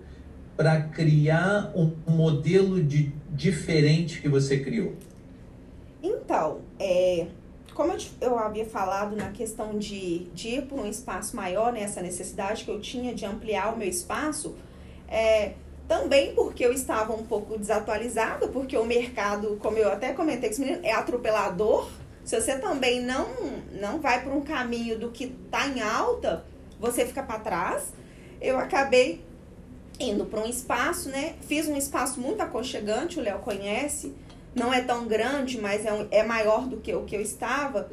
para criar um modelo de diferente que você criou? Então, é, como eu, te- eu havia falado na questão de, de ir para um espaço maior, né, essa necessidade que eu tinha de ampliar o meu espaço, é, também porque eu estava um pouco desatualizada, porque o mercado, como eu até comentei com os meninos, é atropelador. Se você também não, não vai por um caminho do que está em alta, você fica para trás. Eu acabei indo para um espaço, né? Fiz um espaço muito aconchegante, o Léo conhece não é tão grande, mas é, um- é maior do que o que eu estava.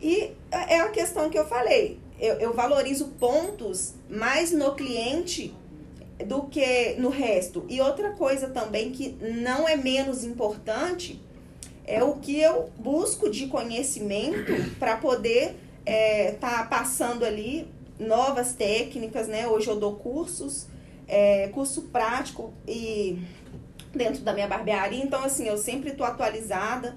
E é a questão que eu falei. Eu, eu valorizo pontos mais no cliente do que no resto. E outra coisa também que não é menos importante é o que eu busco de conhecimento para poder estar passando ali novas técnicas, né? Hoje eu dou cursos, é, curso prático e dentro da minha barbearia. Então, assim, eu sempre tô atualizada.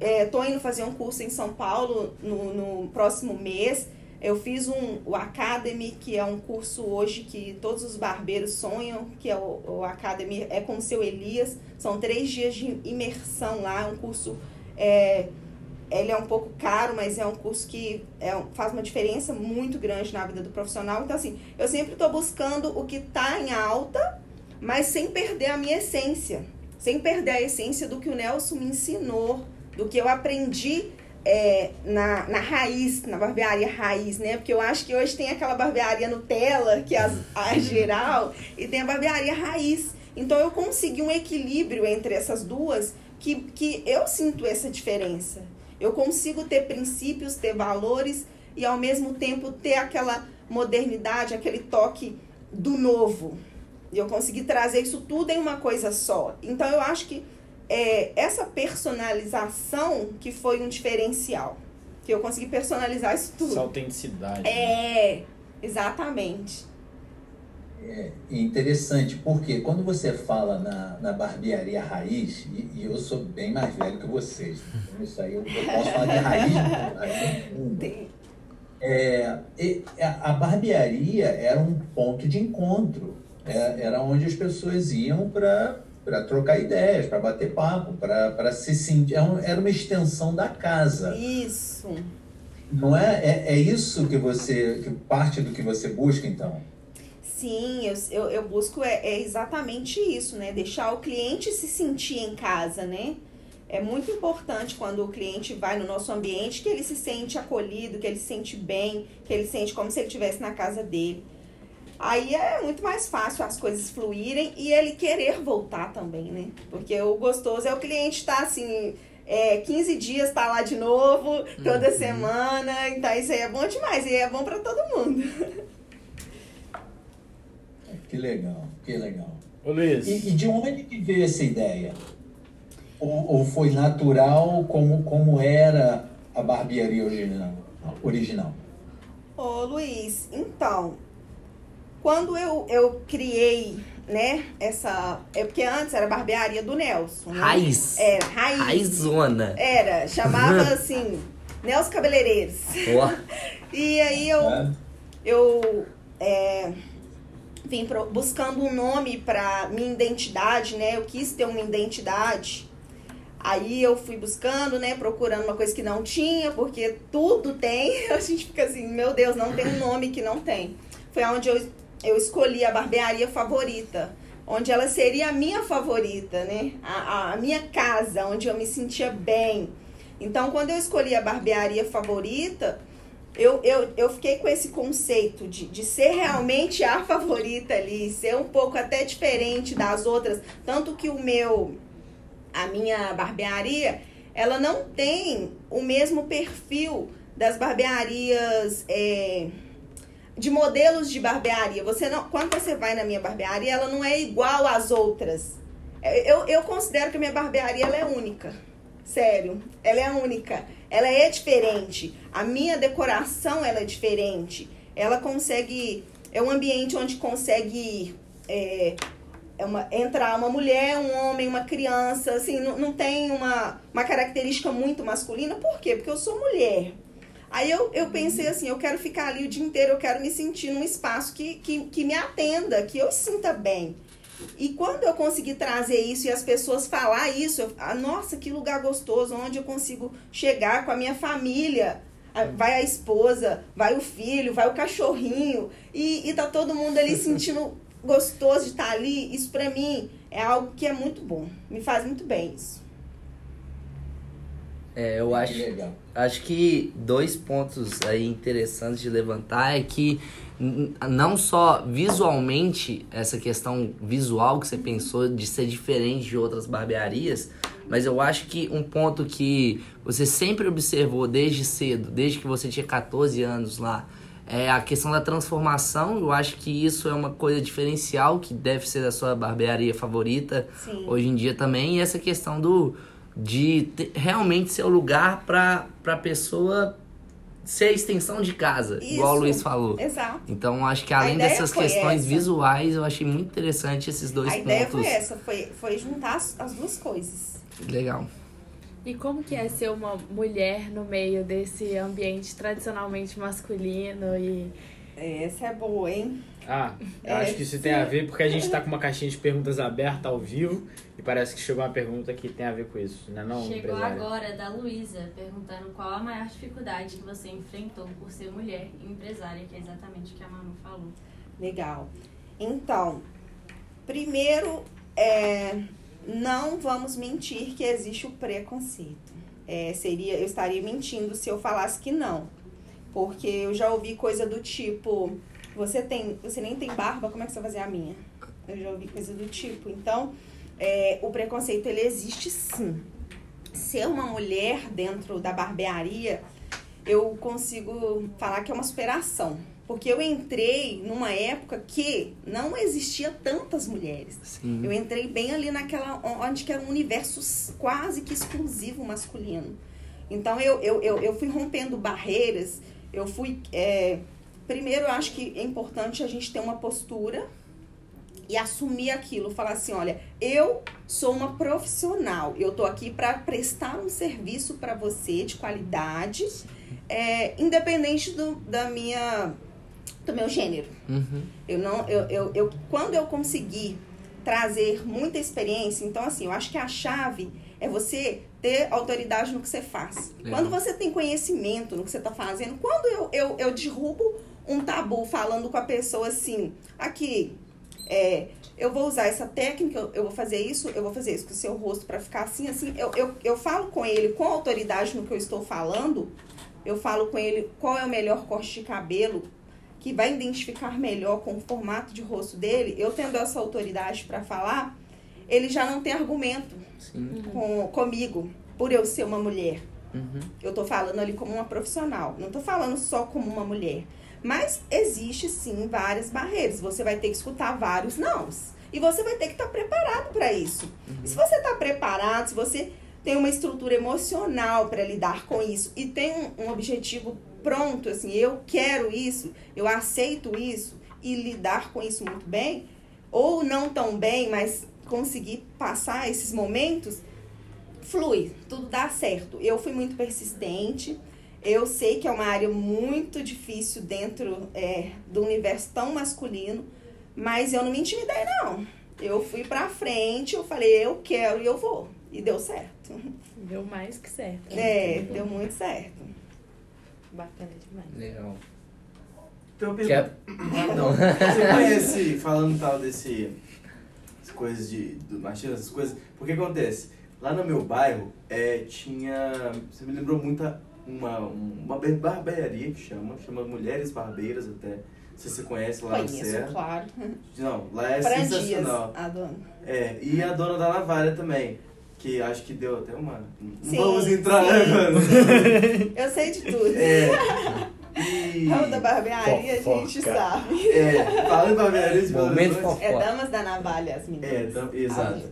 É, tô indo fazer um curso em São Paulo no, no próximo mês. Eu fiz um, o Academy, que é um curso hoje que todos os barbeiros sonham, que é o, o Academy, é com o seu Elias. São três dias de imersão lá, é um curso... É, ele é um pouco caro, mas é um curso que é, faz uma diferença muito grande na vida do profissional. Então, assim, eu sempre estou buscando o que está em alta, mas sem perder a minha essência. Sem perder a essência do que o Nelson me ensinou, do que eu aprendi é, na, na raiz, na barbearia raiz, né? Porque eu acho que hoje tem aquela barbearia Nutella, que é a, a geral, e tem a barbearia raiz. Então eu consegui um equilíbrio entre essas duas que, que eu sinto essa diferença. Eu consigo ter princípios, ter valores e ao mesmo tempo ter aquela modernidade, aquele toque do novo. E eu consegui trazer isso tudo em uma coisa só. Então eu acho que é essa personalização que foi um diferencial. Que eu consegui personalizar isso tudo. Essa autenticidade. né? É, exatamente. É interessante, porque quando você fala na, na barbearia raiz, e, e eu sou bem mais velho que vocês, então isso aí eu, eu posso falar de raiz, <laughs> raiz É, a barbearia era um ponto de encontro, É- era onde as pessoas iam para trocar ideias, para bater papo, para se sentir. é Era uma extensão da casa. Isso. Não é, é? É isso que você. que parte do que você busca, então? Sim, eu, eu, eu busco é, é exatamente isso, né? Deixar o cliente se sentir em casa, né? É muito importante quando o cliente vai no nosso ambiente que ele se sente acolhido, que ele se sente bem, que ele sente como se ele estivesse na casa dele. Aí é muito mais fácil as coisas fluírem e ele querer voltar também, né? Porque o gostoso é o cliente estar assim, é, 15 dias tá lá de novo, toda Uhum. semana. Então isso aí é bom demais e é bom para todo mundo. Que legal, que legal. Ô Luiz, E, e de onde que veio essa ideia? Ou, ou foi natural como, como era a barbearia original? original? Ô Luiz, então, quando eu, eu criei, né, essa. É porque antes era barbearia do Nelson. né? Raiz. Era, raiz. Raizona. Era, chamava assim, Nelson Cabeleireiros. <laughs> E aí eu, né? eu é, vim pro- buscando um nome para minha identidade, né? Eu quis ter uma identidade. Aí eu fui buscando, né? Procurando uma coisa que não tinha, porque tudo tem. <laughs> A gente fica assim, meu Deus, não tem um nome que não tem. Foi onde eu, eu escolhi a barbearia favorita. Onde ela seria a minha favorita, né? A, a, minha casa, onde eu me sentia bem. Então, quando eu escolhi a barbearia favorita, eu, eu, eu fiquei com esse conceito de, de ser realmente a favorita ali, ser um pouco até diferente das outras. Tanto que o meu, a minha barbearia, ela não tem o mesmo perfil das barbearias é, de modelos de barbearia. Você não, quando você vai na minha barbearia, ela não é igual às outras. Eu, eu considero que a minha barbearia é única. Sério, ela é única. Ela é diferente. A minha decoração ela é diferente. Ela consegue. É um ambiente onde consegue é, é uma, entrar uma mulher, um homem, uma criança, assim, não, não tem uma, uma característica muito masculina. Por quê? Porque eu sou mulher. Aí eu, eu pensei assim, eu quero ficar ali o dia inteiro, eu quero me sentir num espaço que, que, que me atenda, que eu sinta bem. E quando eu consegui trazer isso e as pessoas falar isso, eu, ah, nossa, que lugar gostoso, onde eu consigo chegar com a minha família. Ah, Vai a esposa, vai o filho, vai o cachorrinho, e, e tá todo mundo ali <laughs> sentindo gostoso de estar ali. Isso pra mim é algo que é muito bom. Me faz muito bem isso. É, eu acho, Que legal. acho que dois pontos aí interessantes de levantar é que não só visualmente, essa questão visual que você pensou de ser diferente de outras barbearias, mas eu acho que um ponto que você sempre observou desde cedo, desde que você tinha 14 anos lá, é a questão da transformação. Eu acho que isso é uma coisa diferencial que deve ser da sua barbearia favorita Sim. hoje em dia também. E essa questão do de te- realmente ser o lugar para a pessoa ser a extensão de casa, igual o Isso. Luiz falou. Exato. Então, acho que A além ideia dessas questões essa. visuais, eu achei muito interessante esses dois A ideia pontos. foi essa, foi, foi juntar as, as duas coisas. Legal. E como que é ser uma mulher no meio desse ambiente tradicionalmente masculino e Essa é boa, hein? Ah, eu É, acho que isso tem a ver porque a gente tá com uma caixinha de perguntas aberta ao vivo e parece que chegou uma pergunta que tem a ver com isso, né não, Chegou empresária? agora da Luísa, perguntando qual a maior dificuldade que você enfrentou por ser mulher e empresária, que é exatamente o que a Manu falou. Legal. Então, primeiro, é, não vamos mentir que existe o preconceito. É, seria, eu estaria mentindo se eu falasse que não. Porque eu já ouvi coisa do tipo, você tem, você nem tem barba, como é que você vai fazer a minha? Eu já ouvi coisa do tipo. Então, é, o preconceito ele existe sim. Ser uma mulher dentro da barbearia, eu consigo falar que é uma superação. Porque eu entrei numa época que não existia tantas mulheres. Sim. Eu entrei bem ali naquela onde que era um universo quase que exclusivo masculino. Então eu, eu, eu, eu fui rompendo barreiras, eu fui. é, primeiro, eu acho que é importante a gente ter uma postura e assumir aquilo, falar assim, olha, eu sou uma profissional, eu tô aqui para prestar um serviço para você de qualidade, é, independente do, da minha do meu gênero. Uhum. Eu não, eu, eu, eu, quando eu consegui trazer muita experiência, então assim, eu acho que a chave é você ter autoridade no que você faz. Legal. Quando você tem conhecimento no que você está fazendo, quando eu, eu, eu derrubo um tabu falando com a pessoa assim, aqui, é, eu vou usar essa técnica, eu- eu vou fazer isso, eu vou fazer isso com o seu rosto para ficar assim, assim. Eu, eu, eu falo com ele com autoridade no que eu estou falando, eu falo com ele qual é o melhor corte de cabelo que vai identificar melhor com o formato de rosto dele. Eu tendo essa autoridade para falar, ele já não tem argumento Sim. com, comigo por eu ser uma mulher. Uhum. Eu tô falando ali como uma profissional, não tô falando só como uma mulher. Mas existe sim várias barreiras. Você vai ter que escutar vários nãos. E você vai ter que estar preparado para isso. E se você está preparado, se você tem uma estrutura emocional para lidar com isso e tem um, um objetivo pronto, assim, eu quero isso, eu aceito isso e lidar com isso muito bem, ou não tão bem, mas conseguir passar esses momentos, flui, tudo dá certo. Eu fui muito persistente. Eu sei que é uma área muito difícil dentro é, do universo tão masculino, mas eu não me intimidei, não. Eu fui pra frente, eu falei, eu quero e eu vou. E deu certo. deu mais que certo. É, deu muito certo. Bacana demais. Legal. Então, eu Quer... pergunto, não. Você conhece, falando tal desse. Coisas de, do machismo, essas coisas. Porque acontece? Lá no meu bairro, é, tinha. Você me lembrou muito uma, uma bar- barbearia que chama, chama Mulheres Barbeiras até. Se você conhece lá no Conheço, Serra. claro. Não, lá é Fran Dias, sensacional. a dona. É, e a dona da navalha também. Que acho que deu até uma. Sim, vamos entrar, sim. né, mano? Eu sei de tudo. É. E. Ramo da barbearia, a gente Fofoca. sabe. É, falando em barbearia, de Belo Horizonte, É fofoca. damas da navalha, as meninas. É, exato.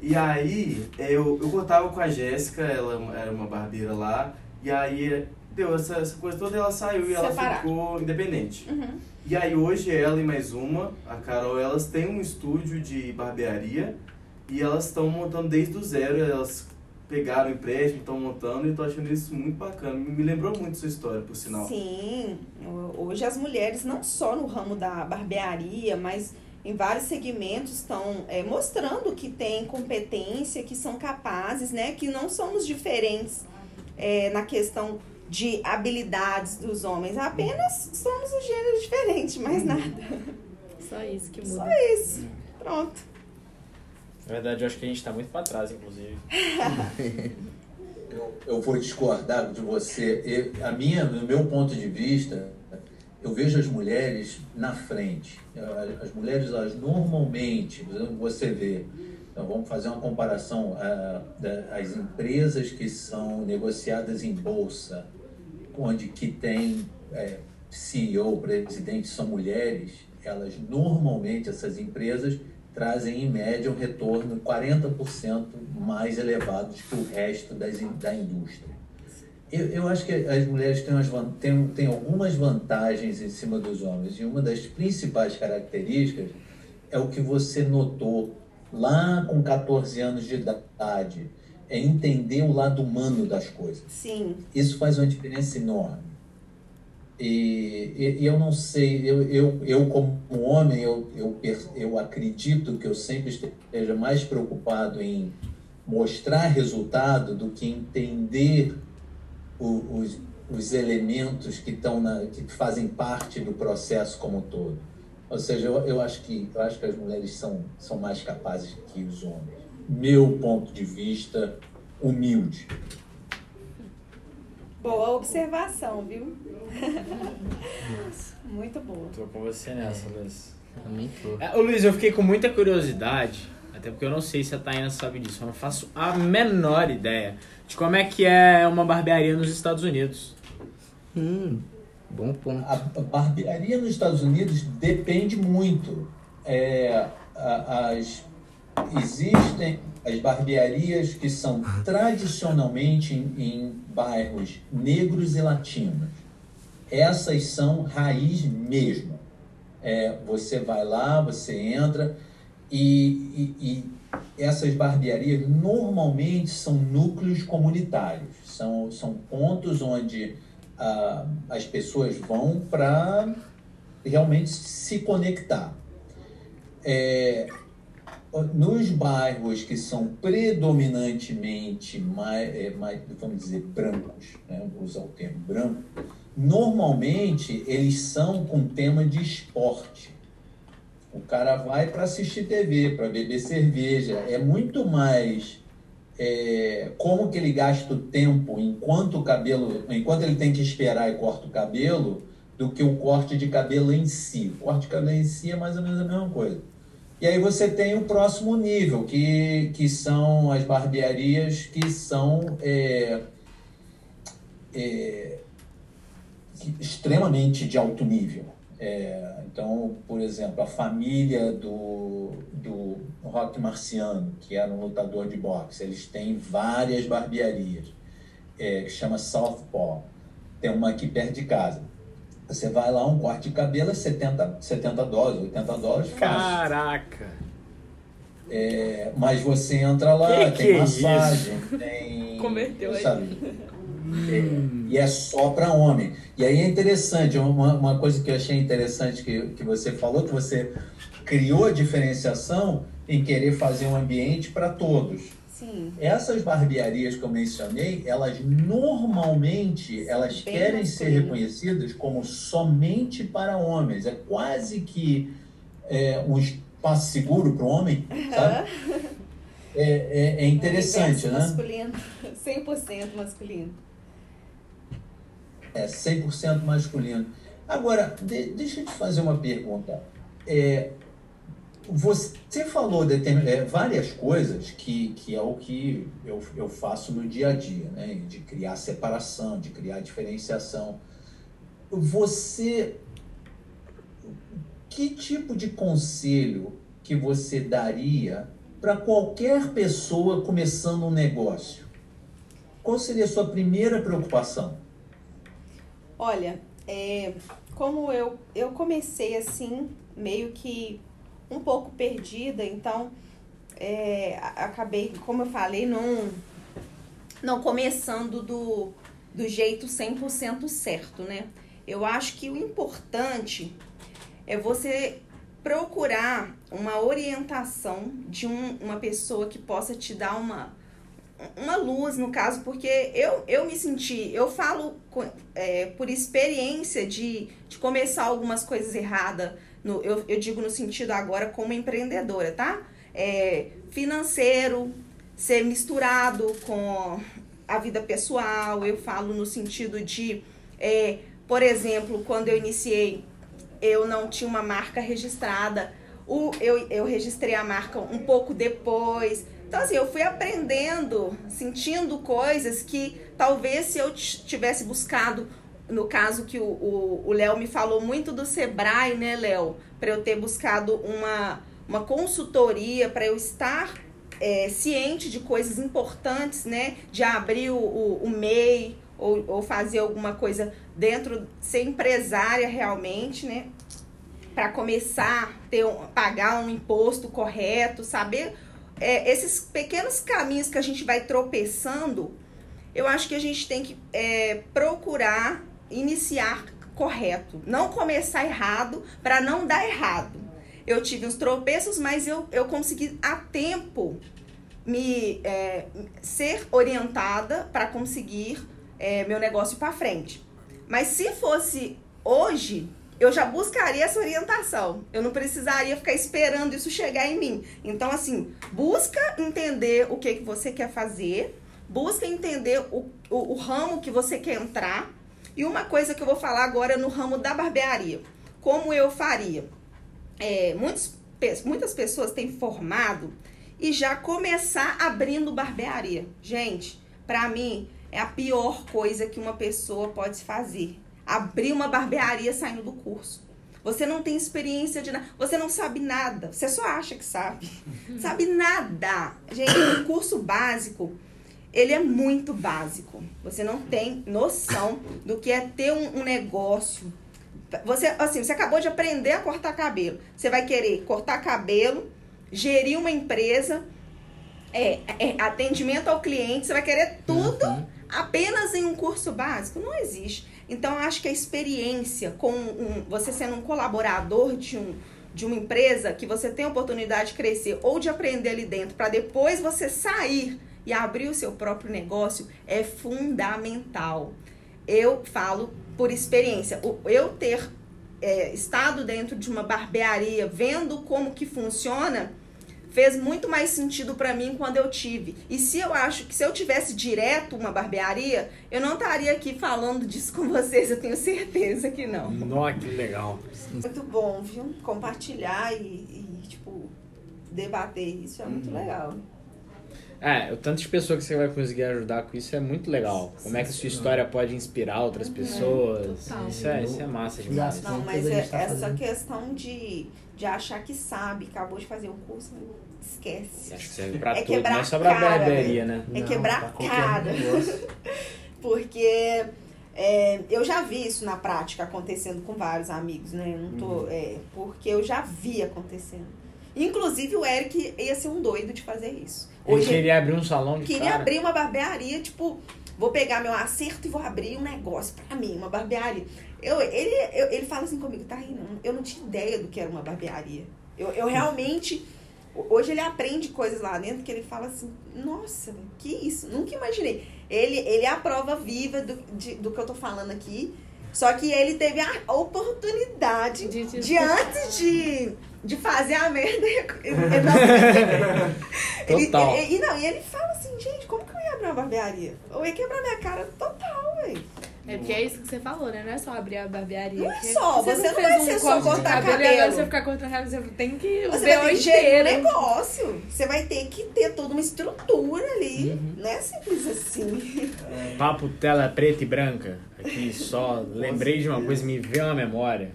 E aí, eu, eu cortava com a Jéssica, ela era uma barbeira lá, e aí deu essa, essa coisa toda, ela saiu e ela Separar. ficou independente. Uhum. E aí hoje ela e mais uma, a Carol, elas têm um estúdio de barbearia e elas estão montando desde o zero, elas pegaram o empréstimo, estão montando e eu tô achando isso muito bacana. Me me lembrou muito sua história, por sinal. Sim, hoje as mulheres, não só no ramo da barbearia, mas em vários segmentos estão é, mostrando que têm competência, que são capazes, né? Que não somos diferentes é, na questão de habilidades dos homens, apenas somos um gênero diferente, mais nada. Só isso que muda. Só isso. Pronto. Na verdade, eu acho que a gente tá muito pra trás, inclusive. <laughs> Eu, eu vou discordar de você. Eu- a minha, no meu ponto de vista, eu vejo as mulheres na frente. As mulheres, elas normalmente, você vê, então vamos fazer uma comparação, ah, as empresas que são negociadas em bolsa, onde que tem é, CEO, presidente, são mulheres, elas normalmente, essas empresas, trazem em média um retorno 40% mais elevados que o resto das, da indústria. Eu, eu acho que as mulheres têm, umas, têm, têm algumas vantagens em cima dos homens, e uma das principais características é o que você notou lá com 14 anos de idade, é entender o lado humano das coisas. Sim. Isso faz uma diferença enorme. E, e, e eu não sei, eu, eu, eu como homem, eu, eu, eu acredito que eu sempre esteja mais preocupado em mostrar resultado do que entender o- os, os elementos que, estão na, que fazem parte do processo como um todo. Ou seja, eu, eu, acho, que, eu acho que as mulheres são, são mais capazes que os homens. Meu ponto de vista humilde. Boa observação, viu? Muito boa. Tô com você nessa, Luiz. Também tô. É, ô Luiz, eu fiquei com muita curiosidade, até porque eu não sei se a Taina sabe disso, eu não faço a menor ideia de como é que é uma barbearia nos Estados Unidos. Hum, bom ponto. A a barbearia nos Estados Unidos depende muito. É, as, existem as barbearias que são tradicionalmente em, em bairros negros e latinos. Essas são raiz mesmo. É, você vai lá, você entra e, e- e essas barbearias normalmente são núcleos comunitários. São, são pontos onde ah, as pessoas vão para realmente se conectar. É, nos bairros que são predominantemente mais, é, mais vamos dizer, brancos, né? vou usar o termo branco, normalmente eles são com tema de esporte. O cara vai para assistir TV, para beber cerveja. É muito mais é, como que ele gasta o tempo enquanto o cabelo, enquanto ele tem que esperar e corta o cabelo, do que o corte de cabelo em si. O corte de cabelo em si é mais ou menos a mesma coisa. E aí você tem o próximo nível, que, que são as barbearias que são é, é, extremamente de alto nível. É, então, por exemplo, a família do, do Rock Marciano, que era um lutador de boxe, eles têm várias barbearias, é, que chama Southpaw. Tem uma aqui perto de casa. Você vai lá, um corte de cabelo é 70, 70 dólares, 80 dólares. Caraca! É, mas você entra lá, Que tem que é massagem, tem. <laughs> Converteu aí. sabe? É, e é só para homem. E aí é interessante, uma, uma coisa que eu achei interessante que, que você falou, que você criou a diferenciação em querer fazer um ambiente para todos. Sim. Essas barbearias que eu mencionei, elas normalmente elas Bem querem ser reconhecidas como somente para homens. É quase que é, um espaço seguro para o homem, sabe? É, é, é interessante, Universo né? Masculino. <laughs> 100% masculino. É 100% masculino. Agora, de- deixa eu te fazer uma pergunta. É, você falou determin- é, várias coisas que, que é o que eu, eu faço no dia a dia, né? De criar separação, de criar diferenciação. Você. Que tipo de conselho que você daria para qualquer pessoa começando um negócio, qual seria a sua primeira preocupação? Olha, é, como eu, eu comecei assim, meio que um pouco perdida, então é, acabei, como eu falei, não, não começando do, do jeito 100% certo, né? Eu acho que o importante é você procurar uma orientação de um- uma pessoa que possa te dar uma, uma luz, no caso, porque eu, eu me senti, eu falo é, por experiência de, de começar algumas coisas erradas, no, eu, eu digo no sentido agora como empreendedora, tá? É, financeiro, ser misturado com a vida pessoal, eu falo no sentido de, é, por exemplo, quando eu iniciei, eu não tinha uma marca registrada, o, eu, eu registrei a marca um pouco depois. Então, assim, eu fui aprendendo, sentindo coisas que talvez se eu tivesse buscado, no caso que o- Léo me falou muito do Sebrae, né, Léo? Para eu ter buscado uma, uma consultoria, para eu estar é, ciente de coisas importantes, né? De abrir o, o, o MEI ou, ou fazer alguma coisa dentro, ser empresária realmente, né? Para começar ter pagar um imposto correto, saber é, esses pequenos caminhos que a gente vai tropeçando, eu acho que a gente tem que é, procurar iniciar correto, não começar errado para não dar errado. Eu tive uns tropeços, mas eu, eu consegui a tempo me é, ser orientada para conseguir é, meu negócio para frente. Mas se fosse hoje, eu já buscaria essa orientação. Eu não precisaria ficar esperando isso chegar em mim. Então, assim, busca entender o que, que você quer fazer, busca entender o, o, o ramo que você quer entrar. E uma coisa que eu vou falar agora no ramo da barbearia. Como eu faria? É, muitos, muitas pessoas têm formado e já começar abrindo barbearia. Gente, pra mim é a pior coisa que uma pessoa pode fazer. Abrir uma barbearia saindo do curso. Você não tem experiência de nada, você não sabe nada, você só acha que sabe. <laughs> sabe nada. Gente, o curso básico, ele é muito básico. Você não tem noção do que é ter um, um negócio. Você, assim, você acabou de aprender a cortar cabelo. Você vai querer cortar cabelo, gerir uma empresa, é, é, atendimento ao cliente, você vai querer tudo apenas em um curso básico? Não existe. Então, eu acho que a experiência com um, você sendo um colaborador de, um, de uma empresa que você tem a oportunidade de crescer ou de aprender ali dentro para depois você sair e abrir o seu próprio negócio é fundamental. Eu falo por experiência. Eu ter é, estado dentro de uma barbearia, vendo como que funciona, fez muito mais sentido pra mim quando eu tive. E se eu acho que se eu tivesse direto uma barbearia, eu não estaria aqui falando disso com vocês, eu tenho certeza que não. Nó, que legal. Muito bom, viu? Compartilhar e, e, tipo, debater isso é muito legal. É, o tanto de pessoa que você vai conseguir ajudar com isso é muito legal. Como é que sua história pode inspirar outras pessoas. total. Isso é, isso é massa demais. Não, mas é, tá essa questão de, de achar que sabe, acabou de fazer um curso, esquece. Acho que serve pra É tudo, não quebrar é só pra cara, barbearia, né? É Não, quebrar qualquer cara. <laughs> Porque é, eu já vi isso na prática acontecendo com vários amigos, né? Eu não tô, Uhum. é, porque eu já vi acontecendo. Inclusive o Eric ia ser um doido de fazer isso. Ele Hoje queria abrir um salão de queria cara. abrir uma barbearia, tipo, vou pegar meu acerto e vou abrir um negócio pra mim, uma barbearia. Eu, ele, eu- ele fala assim comigo, tá não, eu não tinha ideia do que era uma barbearia. Eu, eu realmente. Hoje ele aprende coisas lá dentro que ele fala assim, nossa, que isso, nunca imaginei. Ele, ele é a prova viva do, de- do que eu tô falando aqui. Só que ele teve a oportunidade De de antes de, de <laughs> fazer a merda. ele- ele- Total. ele- e não, e ele fala assim, gente, como que eu ia abrir uma barbearia? Eu ia quebrar minha cara total, velho. É porque é isso que você falou, né? Não é só abrir a barbearia. Não é só, você não fez vai um ser só cortar E agora cabelo. você ficar cortando cabelo, você tem que Você ver vai ter o que gerir um negócio. Você vai ter que ter toda uma estrutura ali. Uhum. Não é simples assim. Papo tela preta e branca. Aqui só lembrei de uma coisa, me veio uma memória.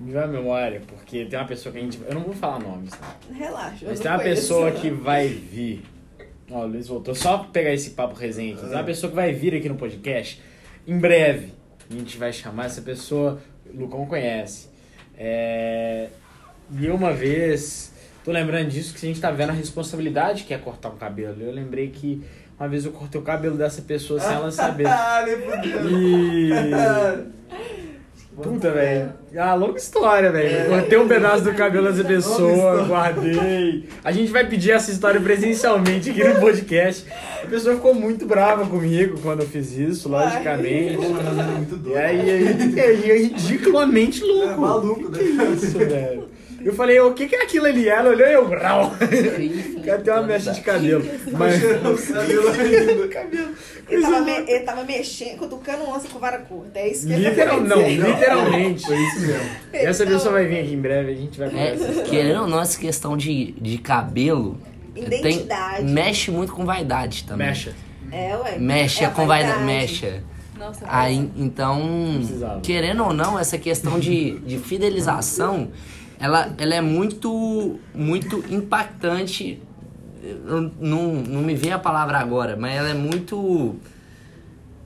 Me vai a memória, porque tem uma pessoa que a gente. Eu não vou falar nomes, tá? Relaxa. Mas tem uma pessoa que vai vir. Ó, o Luiz voltou. Só pegar esse papo resenha aqui. Tem uma pessoa que vai vir aqui no podcast em breve. A gente vai chamar essa pessoa. O Lucão conhece. É... E uma vez. Tô lembrando disso que a gente tá vendo a responsabilidade que é cortar um cabelo. Eu lembrei que uma vez eu cortei o cabelo dessa pessoa sem ela saber. <laughs> Ah, nem fudeu. E. Puta, velho. Ah, longa história, velho. Cortei um pedaço do cabelo dessa pessoa, guardei. A gente vai pedir essa história presencialmente aqui no podcast. A pessoa ficou muito brava comigo quando eu fiz isso, logicamente. É muito E doido. aí, aí, aí, é ridiculamente louco. É maluco, né? Que isso, velho? Eu falei, o que que é aquilo ali? Ela olhou e eu, grau. Quero ter uma mecha de cabelo. Mas... <laughs> O cabelo ainda. <laughs> cabelo. Ele tava, me- ele tava mexendo, cutucando onça com vara curta. É isso que ele tá Literal, querendo não, dizer. literalmente. Foi isso mesmo. Essa pessoa vai vir aqui em breve, a gente vai É, conversar. querendo ou não, essa questão de, de cabelo Identidade. tem, mexe muito com vaidade também. Mecha. É, ué. Mexe é com vaidade. vaidade. Mexe. Nossa, Aí, então, querendo ou não, essa questão de, de fidelização, ela, ela é muito, muito impactante. Eu não, não me vem a palavra agora, mas ela é muito.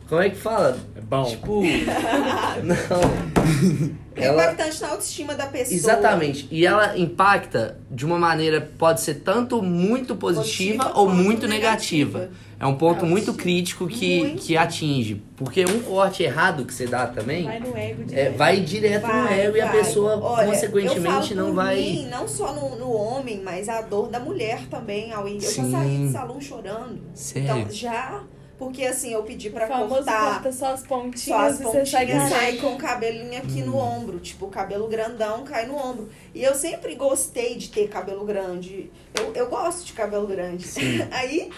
Como é que fala? É bom. Tipo. <laughs> Não. É Ela, impactante na autoestima da pessoa. Exatamente. E ela impacta de uma maneira, pode ser tanto muito positiva, Positiva ou muito negativa. negativa. É um ponto É, muito crítico que, Muito. que atinge. Porque um corte errado que você dá também Vai no ego de é, vai direto no Vai, ego e a vai. pessoa, Olha, eu consequentemente, falo não vai. Mim, não só no, no homem, mas a dor da mulher também. Ao ir. Eu já Sim. saí do salão chorando. Sério. Então, já. Porque assim, eu pedi pra cortar. corta só as Só pontinhas as e você sai pontinhas com sai com o cabelinho aqui Hum. no ombro. Tipo, o cabelo grandão cai no ombro. E eu sempre gostei de ter cabelo grande. Eu, eu gosto de cabelo grande. <laughs> Aí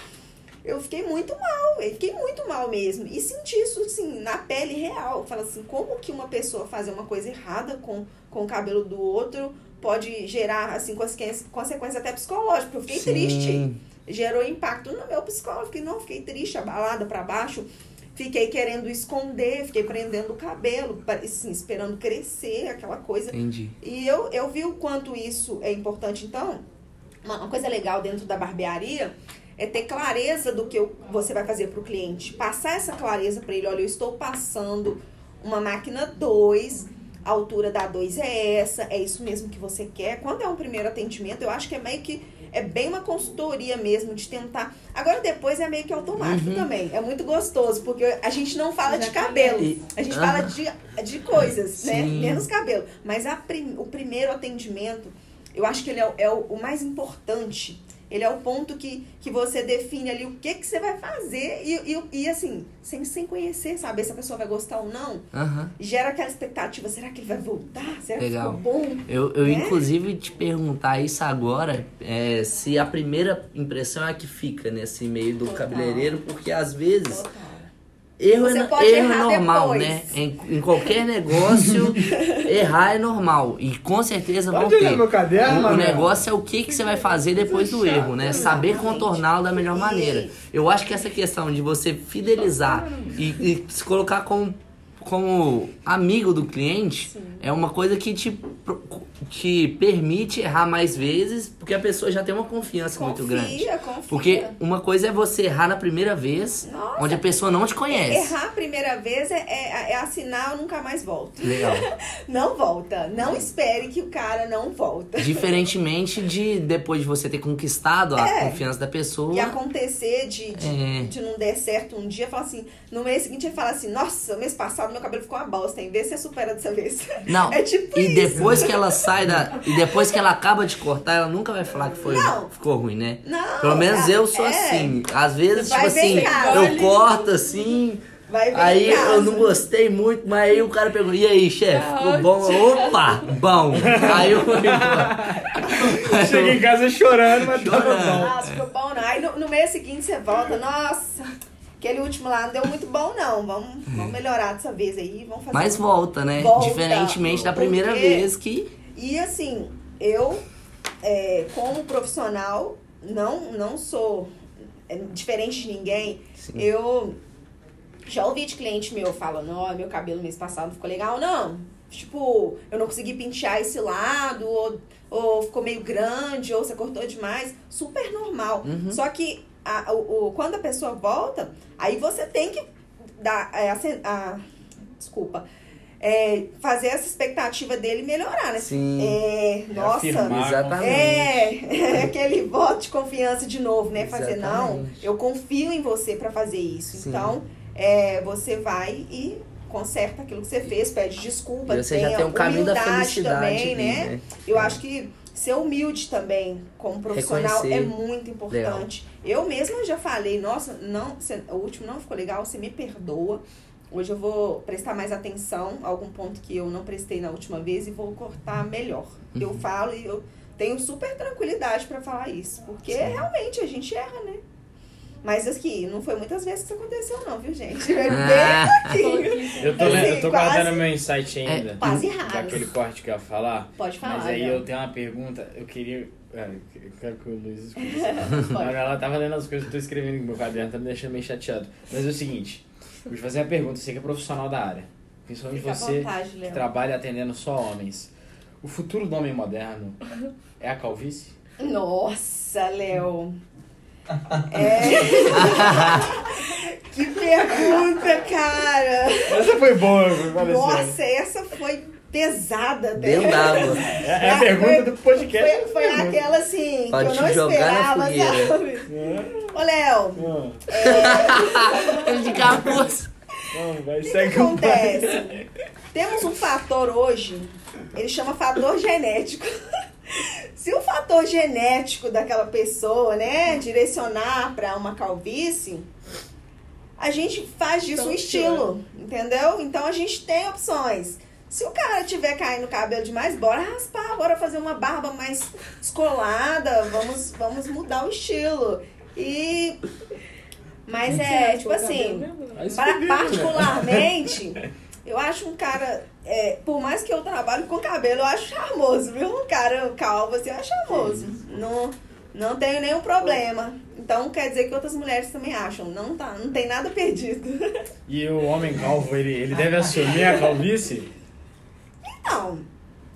eu fiquei muito mal. Eu fiquei muito mal mesmo. E senti isso, assim, na pele real. Fala assim, como que uma pessoa fazer uma coisa errada com, com o cabelo do outro pode gerar, assim, consequências, consequências até psicológicas. Eu fiquei triste Sim. gerou impacto no meu psicológico. Fiquei, não, fiquei triste, abalada pra baixo. Fiquei querendo esconder, fiquei prendendo o cabelo, assim, esperando crescer, aquela coisa. Entendi. E eu, eu vi o quanto isso é importante. Então, uma, uma coisa legal dentro da barbearia é ter clareza do que você vai fazer para o cliente. Passar essa clareza para ele. Olha, eu estou passando uma máquina 2, a altura da 2 é essa, é isso mesmo que você quer. Quando é um primeiro atendimento, eu acho que é meio que. É bem uma consultoria mesmo de tentar. Agora depois é meio que automático Uhum. também. É muito gostoso, porque a gente não fala Já de cabelo. A gente fala de, de coisas, né? Sim. Menos cabelo. Mas a prim- o primeiro atendimento, eu acho que ele é, é o, o mais importante. Ele é o ponto que, que você define ali o que, que você vai fazer e, e, e assim, sem, sem conhecer, saber se a pessoa vai gostar ou não. Aham. Gera aquela expectativa, será que ele vai voltar? Será Legal. que ficou bom? Eu, eu Né? inclusive, te perguntar isso agora, é, se a primeira impressão é a que fica nesse meio do Total. cabeleireiro, porque às vezes Total. Erro, Você é, erro é normal, depois. né? Em, em qualquer <laughs> negócio, errar é normal. E com certeza vão Pode olhar ter. meu caderno, O, o Manuel. negócio é o que, que você vai fazer depois do erro, né? Saber contorná-lo da melhor maneira. Eu acho que essa questão de você fidelizar e, e se colocar como, como amigo do cliente é uma coisa que te, te permite errar mais vezes, porque a pessoa já tem uma confiança muito grande. Confia, confia. Porque uma coisa é você errar na primeira vez, Nossa. onde a pessoa não te conhece. Errar a primeira vez é, é, é assinar eu nunca mais volto. Legal. <laughs> Não volta. Não espere que o cara não volta. Diferentemente de depois de você ter conquistado a É. confiança da pessoa. E acontecer de, de, É. de não der certo um dia, falar assim, no mês seguinte ele fala assim, nossa, mês passado meu cabelo ficou uma bosta, hein? Vê se você supera dessa vez. Não. <laughs> É tipo e isso. depois que ela sai da. E depois que ela acaba de cortar, ela nunca vai falar que foi, Não. ficou ruim, né? Não, Pelo menos é- eu sou é. assim. Às vezes, Vai tipo assim, eu corto assim. Aí eu não gostei muito, mas aí o cara pergunta, e aí, chefe, Tá ficou bom? Opa, bom. Aí eu fui. <laughs> Cheguei em casa chorando, mas tava Chorando. bom. Nossa, ficou bom, não. Aí no, no mês seguinte você volta, nossa, aquele último lá não deu muito bom, não. Vamos, vamos melhorar dessa vez aí, vamos fazer. Mas volta, né? Volta. Diferentemente da primeira Porque- vez que. E assim, eu, é, como profissional, não, não sou é, diferente de ninguém. Sim. Eu já ouvi de cliente meu falando, ó, meu cabelo mês passado ficou legal. Não, tipo, eu não consegui pentear esse lado, ou, ou ficou meio grande, ou você cortou demais. Super normal. Uhum. Só que a- o, o- quando a pessoa volta, aí você tem que dar. é, a a- desculpa. é, fazer essa expectativa dele melhorar, né? Sim. É, nossa. Afirmar Exatamente. É, é <laughs> aquele voto de confiança de novo, né? Fazer, não, eu confio em você pra fazer isso. Sim. Então, é, você vai e conserta aquilo que você fez, pede desculpa. E você já tenha tem um caminho da humildade felicidade também, ali, né? né? Eu acho que ser humilde também como profissional Reconhecer. é muito importante. Eu mesma já falei, nossa, não, você- o último não ficou legal, você me perdoa. Hoje eu vou prestar mais atenção a algum ponto que eu não prestei na última vez e vou cortar melhor. Eu Uhum. falo e eu tenho super tranquilidade pra falar isso, porque realmente a gente erra, né? Mas aqui, não foi muitas vezes que isso aconteceu não, viu, gente? <laughs> É Ah. bem pouquinho. Eu tô, Assim, eu tô quase- guardando meu insight ainda. É, quase raros. Daquele corte que eu ia falar. Pode falar. Mas aí eu tenho uma pergunta, eu queria. É, eu quero que o Luiz escute. <laughs> Ela tava lendo as coisas que eu tô escrevendo no meu caderno, tá me deixando meio chateado. Mas é o seguinte, vou te fazer uma pergunta, você que é profissional da área. Principalmente Fica você vontade, que trabalha atendendo só homens. O futuro do homem moderno é a calvície? Nossa, Léo. <laughs> É... <laughs> que pergunta, cara. Essa foi boa. Nossa, essa foi pesada até. Dentro d'água. <laughs> É, é a pergunta do podcast. Foi, foi Pergunta. aquela assim, Pode que eu não esperava, sabe? Ô, Léo, Ah, de capuz. O que, acontece? Temos um fator hoje, ele chama fator genético. <laughs> Se o fator genético daquela pessoa, né, direcionar para uma calvície, a gente faz disso um estilo, entendeu? Então a gente tem opções. Se o cara tiver caindo o cabelo demais, bora raspar, bora fazer uma barba mais descolada, vamos, vamos mudar o estilo. E. Mas é, tipo assim, se para- né? particularmente, eu acho um cara, é, por mais que eu trabalhe com cabelo, eu acho charmoso, viu? Um cara calvo assim, eu acho charmoso. Não, não tenho nenhum problema. Então quer dizer que outras mulheres também acham. Não tá, não tem nada perdido. E o homem calvo, ele, ele deve assumir a calvície? <laughs> Não,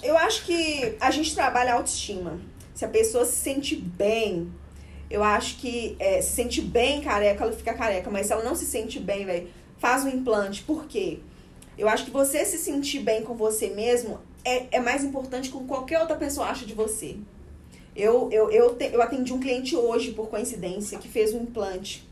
eu acho que a gente trabalha a autoestima. Se a pessoa se sente bem, eu acho que é, se sente bem careca, ela fica careca. Mas se ela não se sente bem, velho, faz um implante. Por quê? Eu acho que você se sentir bem com você mesmo é, é mais importante que qualquer outra pessoa acha de você. Eu, eu, eu, te- eu atendi um cliente hoje, por coincidência, que fez um implante.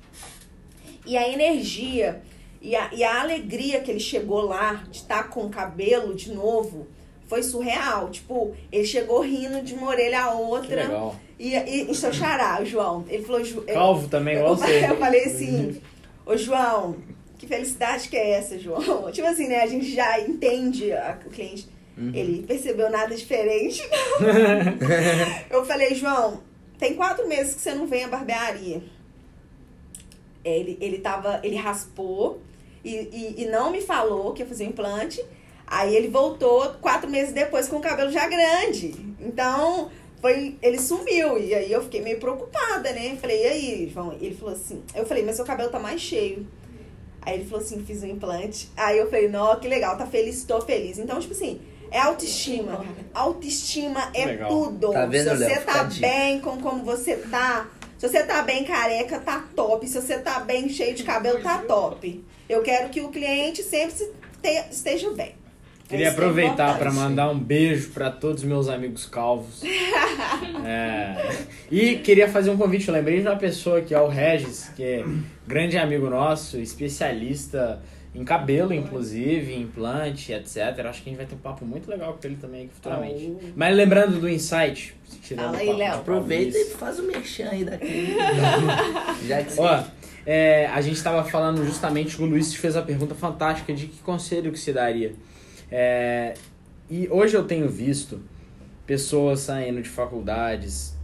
E a energia e a, e a alegria que ele chegou lá de estar com o cabelo de novo foi surreal. Tipo, ele chegou rindo de uma orelha a Que outra. legal. E, e, e seu xará, o João. Ele falou. Ju- Calvo também, eu, você. <laughs> eu falei assim, ô João, que felicidade que é essa, João? <laughs> Tipo assim, né? A gente já entende a- o cliente. Ele percebeu nada diferente. <laughs> eu falei, João, tem quatro meses que você não vem à barbearia. Ele, ele tava. Ele raspou e, e, e não me falou que ia fazer implante. Aí ele voltou quatro meses depois com o cabelo já grande. Então, foi, ele sumiu. E aí eu fiquei meio preocupada, né? Falei, e aí, João? Ele falou assim. Eu falei, mas seu cabelo tá mais cheio. Aí ele falou assim, fiz um implante. Aí eu falei, não, que legal, tá feliz, tô feliz. Então, tipo assim, é autoestima. Autoestima é Legal. tudo. Tá vendo, Se você Léo? Tá bem com como você tá, se você tá bem careca, tá top. Se você tá bem cheio de cabelo, tá top. Eu quero que o cliente sempre se- te- esteja bem. Queria Isso é aproveitar para importante. mandar um beijo para todos os meus amigos calvos. <laughs> É. E queria fazer um convite. Eu lembrei de uma pessoa que é o Regis, que é grande amigo nosso, especialista em cabelo, inclusive, implante, etc. Acho que a gente vai ter um papo muito legal com ele também aqui futuramente. Oh. Mas lembrando do Insight, tirando Fala aí, Léo. Aproveita e faz o merchan aí daqui. <laughs> Já que. Ó, é, a gente estava falando justamente, o Luiz fez a pergunta fantástica de que conselho que se daria. É, e hoje eu tenho visto pessoas saindo de faculdades,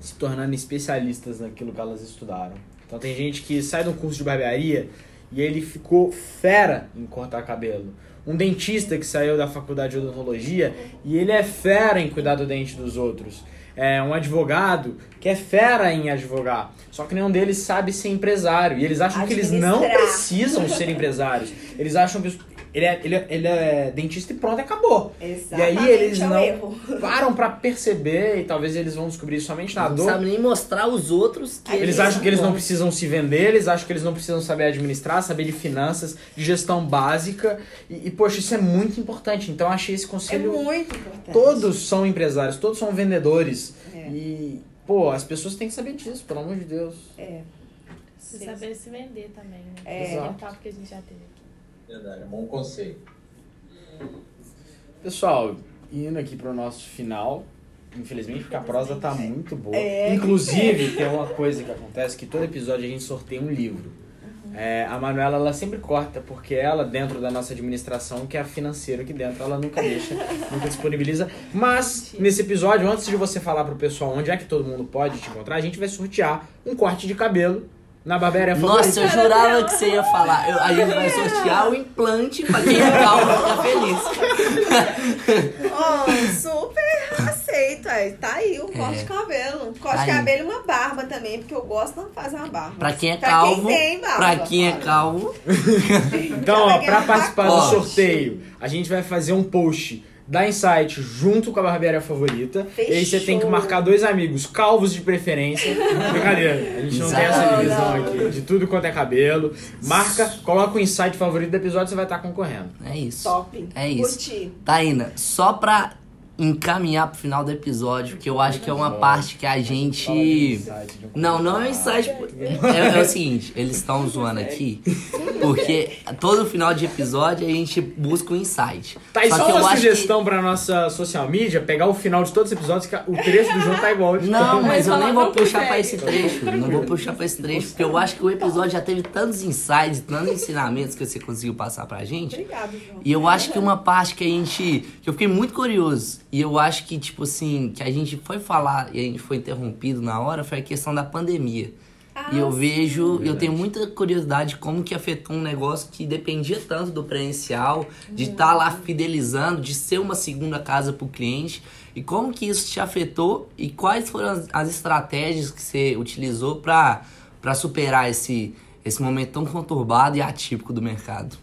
se tornando especialistas naquilo que elas estudaram. Então tem gente que sai de um curso de barbearia e ele ficou fera em cortar cabelo. Um dentista que saiu da faculdade de odontologia e ele é fera em cuidar do dente dos outros. É um advogado que é fera em advogar. Só que nenhum deles sabe ser empresário. E eles acham que eles não precisam ser empresários. Eles acham que. Ele é, ele, é, ele é dentista e pronto, acabou. Exatamente, e aí eles é o não erro. param pra perceber e talvez eles vão descobrir somente na Não dor. sabe nem mostrar os outros que Eles acham que eles não precisam se vender, eles acham que eles não precisam saber administrar, saber de finanças, de gestão básica. E, e, poxa, isso é muito importante. Então eu achei esse É conselho. muito importante. todos são empresários, todos são vendedores. É. E, pô, as pessoas têm que saber disso, pelo amor de Deus. É. Saber se vender também, né? É. Esse é um Exato. papo que a gente já teve. Verdade, é um bom conselho. Pessoal, indo aqui pro nosso final. Infelizmente, porque a prosa tá muito boa. É. Inclusive, <laughs> tem uma coisa que acontece que todo episódio a gente sorteia um livro. É, a Manuela, ela sempre corta, porque ela, dentro da nossa administração, que é a financeira aqui dentro, ela nunca deixa, <laughs> nunca disponibiliza. Mas, nesse episódio, antes de você falar pro pessoal onde é que todo mundo pode te encontrar, a gente vai sortear um corte de cabelo na barbearia Nossa, eu favorita. jurava que você ia falar. Eu- a gente vai sortear o implante pra quem é calvo ficar feliz. Oh, super aceito. Aí. Tá aí um corte de cabelo. Corte de Aí. cabelo e uma barba também, porque eu gosto de fazer uma barba. Pra quem é Pra calvo, quem tem barba, pra quem é calvo, Então, ó, pra participar do sorteio, a gente vai fazer um post da Insight junto com a barbearia favorita. E aí você tem que Fechou. marcar dois amigos, calvos de preferência. <laughs> Brincadeira, a gente não tem essa Não, divisão não. aqui, de tudo quanto é cabelo. Marca, coloca o Insight favorito do episódio, você vai estar concorrendo. é isso. Top. É isso. Curti. Taína, só pra encaminhar pro final do episódio, que eu acho que é uma parte que a gente. Não, não é um insight. É, é o seguinte, eles estão zoando aqui, porque todo final de episódio a gente busca um insight. Tá, e só, que eu uma acho sugestão pra nossa social media, pegar o final de todos os episódios, que o trecho do João tá igual. que. Não, mas eu nem vou puxar pra esse trecho. Não vou puxar pra esse trecho, porque eu acho que o episódio já teve tantos insights, tantos ensinamentos que você conseguiu passar pra gente. Obrigado, João. E eu acho que uma parte que a gente. que eu fiquei muito curioso. E eu acho que, tipo assim, que a gente foi falar e a gente foi interrompido na hora foi a questão da pandemia. e eu vejo, eu tenho muita curiosidade como que afetou um negócio que dependia tanto do presencial, de estar lá fidelizando, de ser uma segunda casa pro cliente. E como que isso te afetou e quais foram as, as estratégias que você utilizou pra pra superar esse, esse momento tão conturbado e atípico do mercado?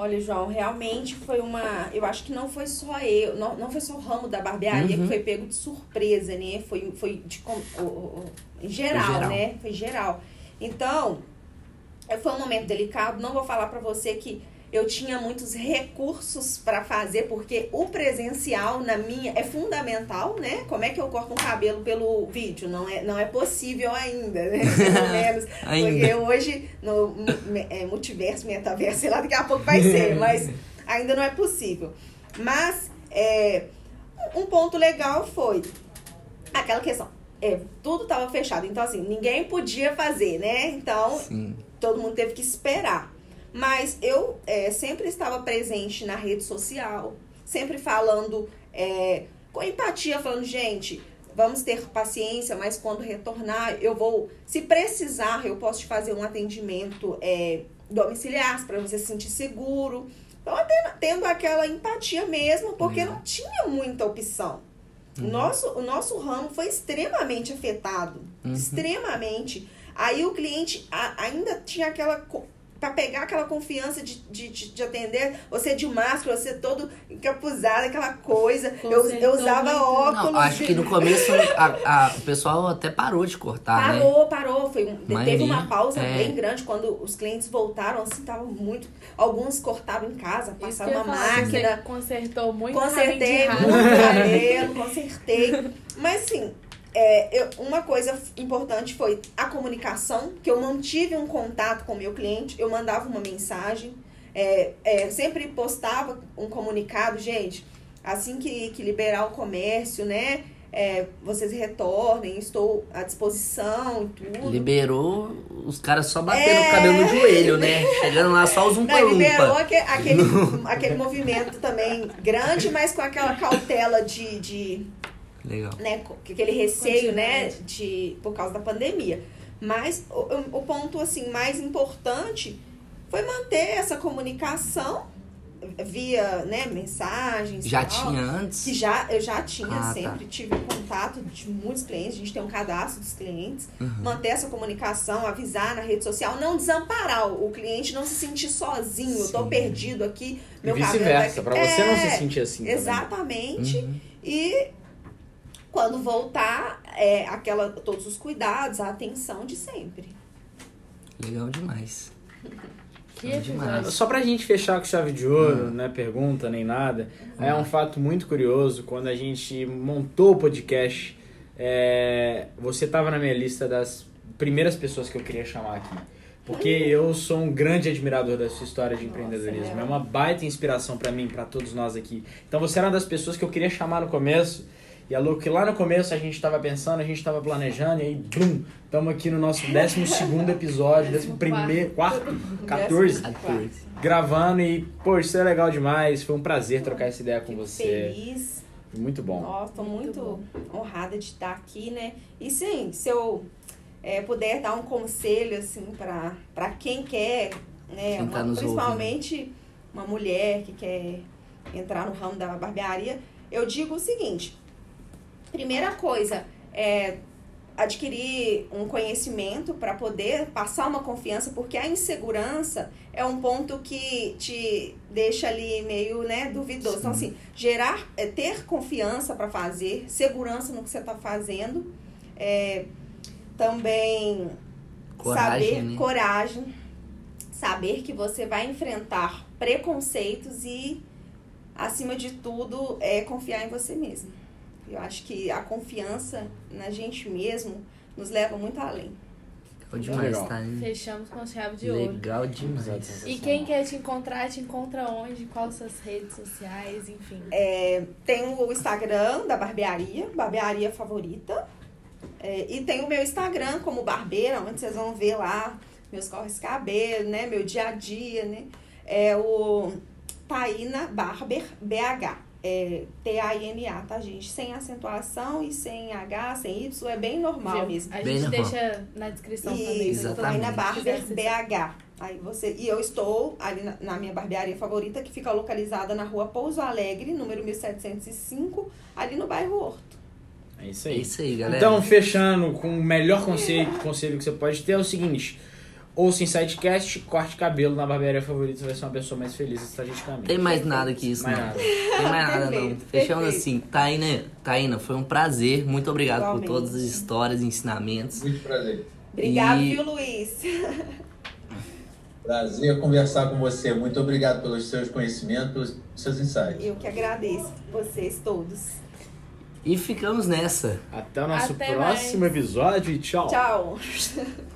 Olha, João, realmente foi uma. Eu acho que não foi só eu, não, não foi só o ramo da barbearia Uhum. que foi pego de surpresa, né? Foi, foi de, com- o- o- em geral, geral. né? Foi geral. Então, foi um momento delicado. Não vou falar pra você que eu tinha muitos recursos pra fazer, porque o presencial na minha é fundamental, né? Como é que eu corto um cabelo pelo vídeo? Não é, não é possível ainda, né? <laughs> Pelo menos. Ainda. Porque hoje, no é, multiverso, metaverso, sei lá, daqui a pouco vai ser, <laughs> mas ainda não é possível. Mas é, um ponto legal foi aquela questão. É, tudo estava fechado, então assim, ninguém podia fazer, né? Então, Sim. todo mundo teve que esperar. Mas eu é, sempre estava presente na rede social, sempre falando é, com empatia, falando, gente, vamos ter paciência, mas quando retornar, eu vou, se precisar, eu posso te fazer um atendimento é, domiciliar para você se sentir seguro. Então, tendo, tendo aquela empatia mesmo, porque Legal. não tinha muita opção. O, nosso, o nosso ramo foi extremamente afetado. Uhum. Extremamente. Aí o cliente a- ainda tinha aquela. Para pegar aquela confiança de, de, de, de atender, você de máscara, você todo encapuzado, aquela coisa. Eu, eu usava muito. óculos. Não, acho de- que no começo <laughs> a, a- o pessoal até parou de cortar, né? Parou, parou. Foi teve uma pausa é. bem grande quando os clientes voltaram, assim, tava muito. Alguns cortavam em casa, uma falar, que máquina. Você consertou muito Consertei muito cabelo, consertei. <laughs> Mas assim, é, eu- uma coisa importante foi a comunicação, que eu mantive um contato com o meu cliente, eu mandava uma mensagem, é, é, sempre postava um comunicado, gente, assim que, que liberar o comércio, né? é, vocês retornem, estou à disposição e tudo. Liberou, os caras só batendo É. o cabelo no joelho, né? Chegando lá só os <laughs> Não, liberou umpa-lumpa. aque- aquele, <laughs> aquele movimento também grande, mas com aquela cautela de- de Legal. né, aquele receio, né, de por causa da pandemia. Mas o, o- ponto assim mais importante foi manter essa comunicação via né, mensagens. Já tal, tinha antes? Que já, eu já tinha Ah, tá. sempre, tive contato de muitos clientes, a gente tem um cadastro dos clientes, Uhum. manter essa comunicação, avisar na rede social, não desamparar o o cliente, não se sentir sozinho, eu tô Sim. perdido aqui, E meu cabelo vice-versa, vai... pra você não se É, sentir assim. Exatamente. Uhum. E quando voltar, é, aquela, todos os cuidados, a atenção de sempre. Legal demais. <laughs> Que Bom demais. Só pra gente fechar com chave de ouro, não é pergunta nem nada, é um fato muito curioso. Quando a gente montou o podcast, é, você tava na minha lista das primeiras pessoas que eu queria chamar aqui. Porque eu sou um grande admirador da sua história de empreendedorismo. é. É uma baita inspiração pra mim, pra todos nós aqui. Então você era uma das pessoas que eu queria chamar no começo. E é louco que lá no começo a gente tava pensando, a gente tava planejando, e aí, blum, estamos aqui no nosso 12 segundo episódio, 11 primeiro, quarto, 14, 14. gravando e, pô, isso é legal demais. Foi um prazer trocar essa ideia com Fico você. feliz. Muito bom. Nossa, tô Muito muito, honrada de estar aqui, né? E sim, se eu é, puder dar um conselho, assim, pra, pra quem quer, né? Quem tá uma- principalmente uma mulher que quer entrar no ramo da barbearia, eu digo o seguinte: primeira coisa, é adquirir um conhecimento para poder passar uma confiança, porque a insegurança é um ponto que te deixa ali meio, né, duvidoso. Então, assim, gerar, é, ter confiança para fazer, segurança no que você está fazendo, é, também Coragem, saber né? coragem, saber que você vai enfrentar preconceitos e, acima de tudo, é confiar em você mesmo. Eu acho que a confiança na gente mesmo nos leva muito além. Legal demais, Legal. tá? hein? Fechamos com chave de ouro. Legal demais. E quem quer te encontrar, te encontra onde? Quais suas redes sociais, enfim. É, tem o Instagram da barbearia, barbearia favorita. É, e tem o meu Instagram como barbeira, onde vocês vão ver lá meus corres de cabelo, né? Meu dia a dia, né? É o Taina Barber BH. É T-A-I-N-A, tá, gente? Sem acentuação e sem H, sem Y, é bem normal Viu? mesmo. A Bem gente normal. deixa na descrição também. Isso, pra Exatamente. Todo mundo que Barber. BH. Aí você, e eu estou ali na, na minha barbearia favorita, que fica localizada na rua Pouso Alegre, número 1705, ali no bairro Horto. É isso É aí. isso aí, galera. Então, fechando com o melhor conselho, conselho que você pode ter é o seguinte: ouça Insidecast, corte cabelo na barbearia favorita, você vai ser uma pessoa mais feliz estatisticamente. Tem mais nada que isso, Mais não. nada. Tem mais nada, não. Perfeito, Fechando perfeito. assim, Taina, Taina, foi um prazer. Muito obrigado Igualmente. por todas as histórias e ensinamentos. Muito prazer. Obrigada, E- viu, Luiz? <laughs> Prazer conversar com você. Muito obrigado pelos seus conhecimentos, seus insights. Eu que agradeço vocês todos. E ficamos nessa. Até o nosso Até próximo episódio e tchau. Tchau. <laughs>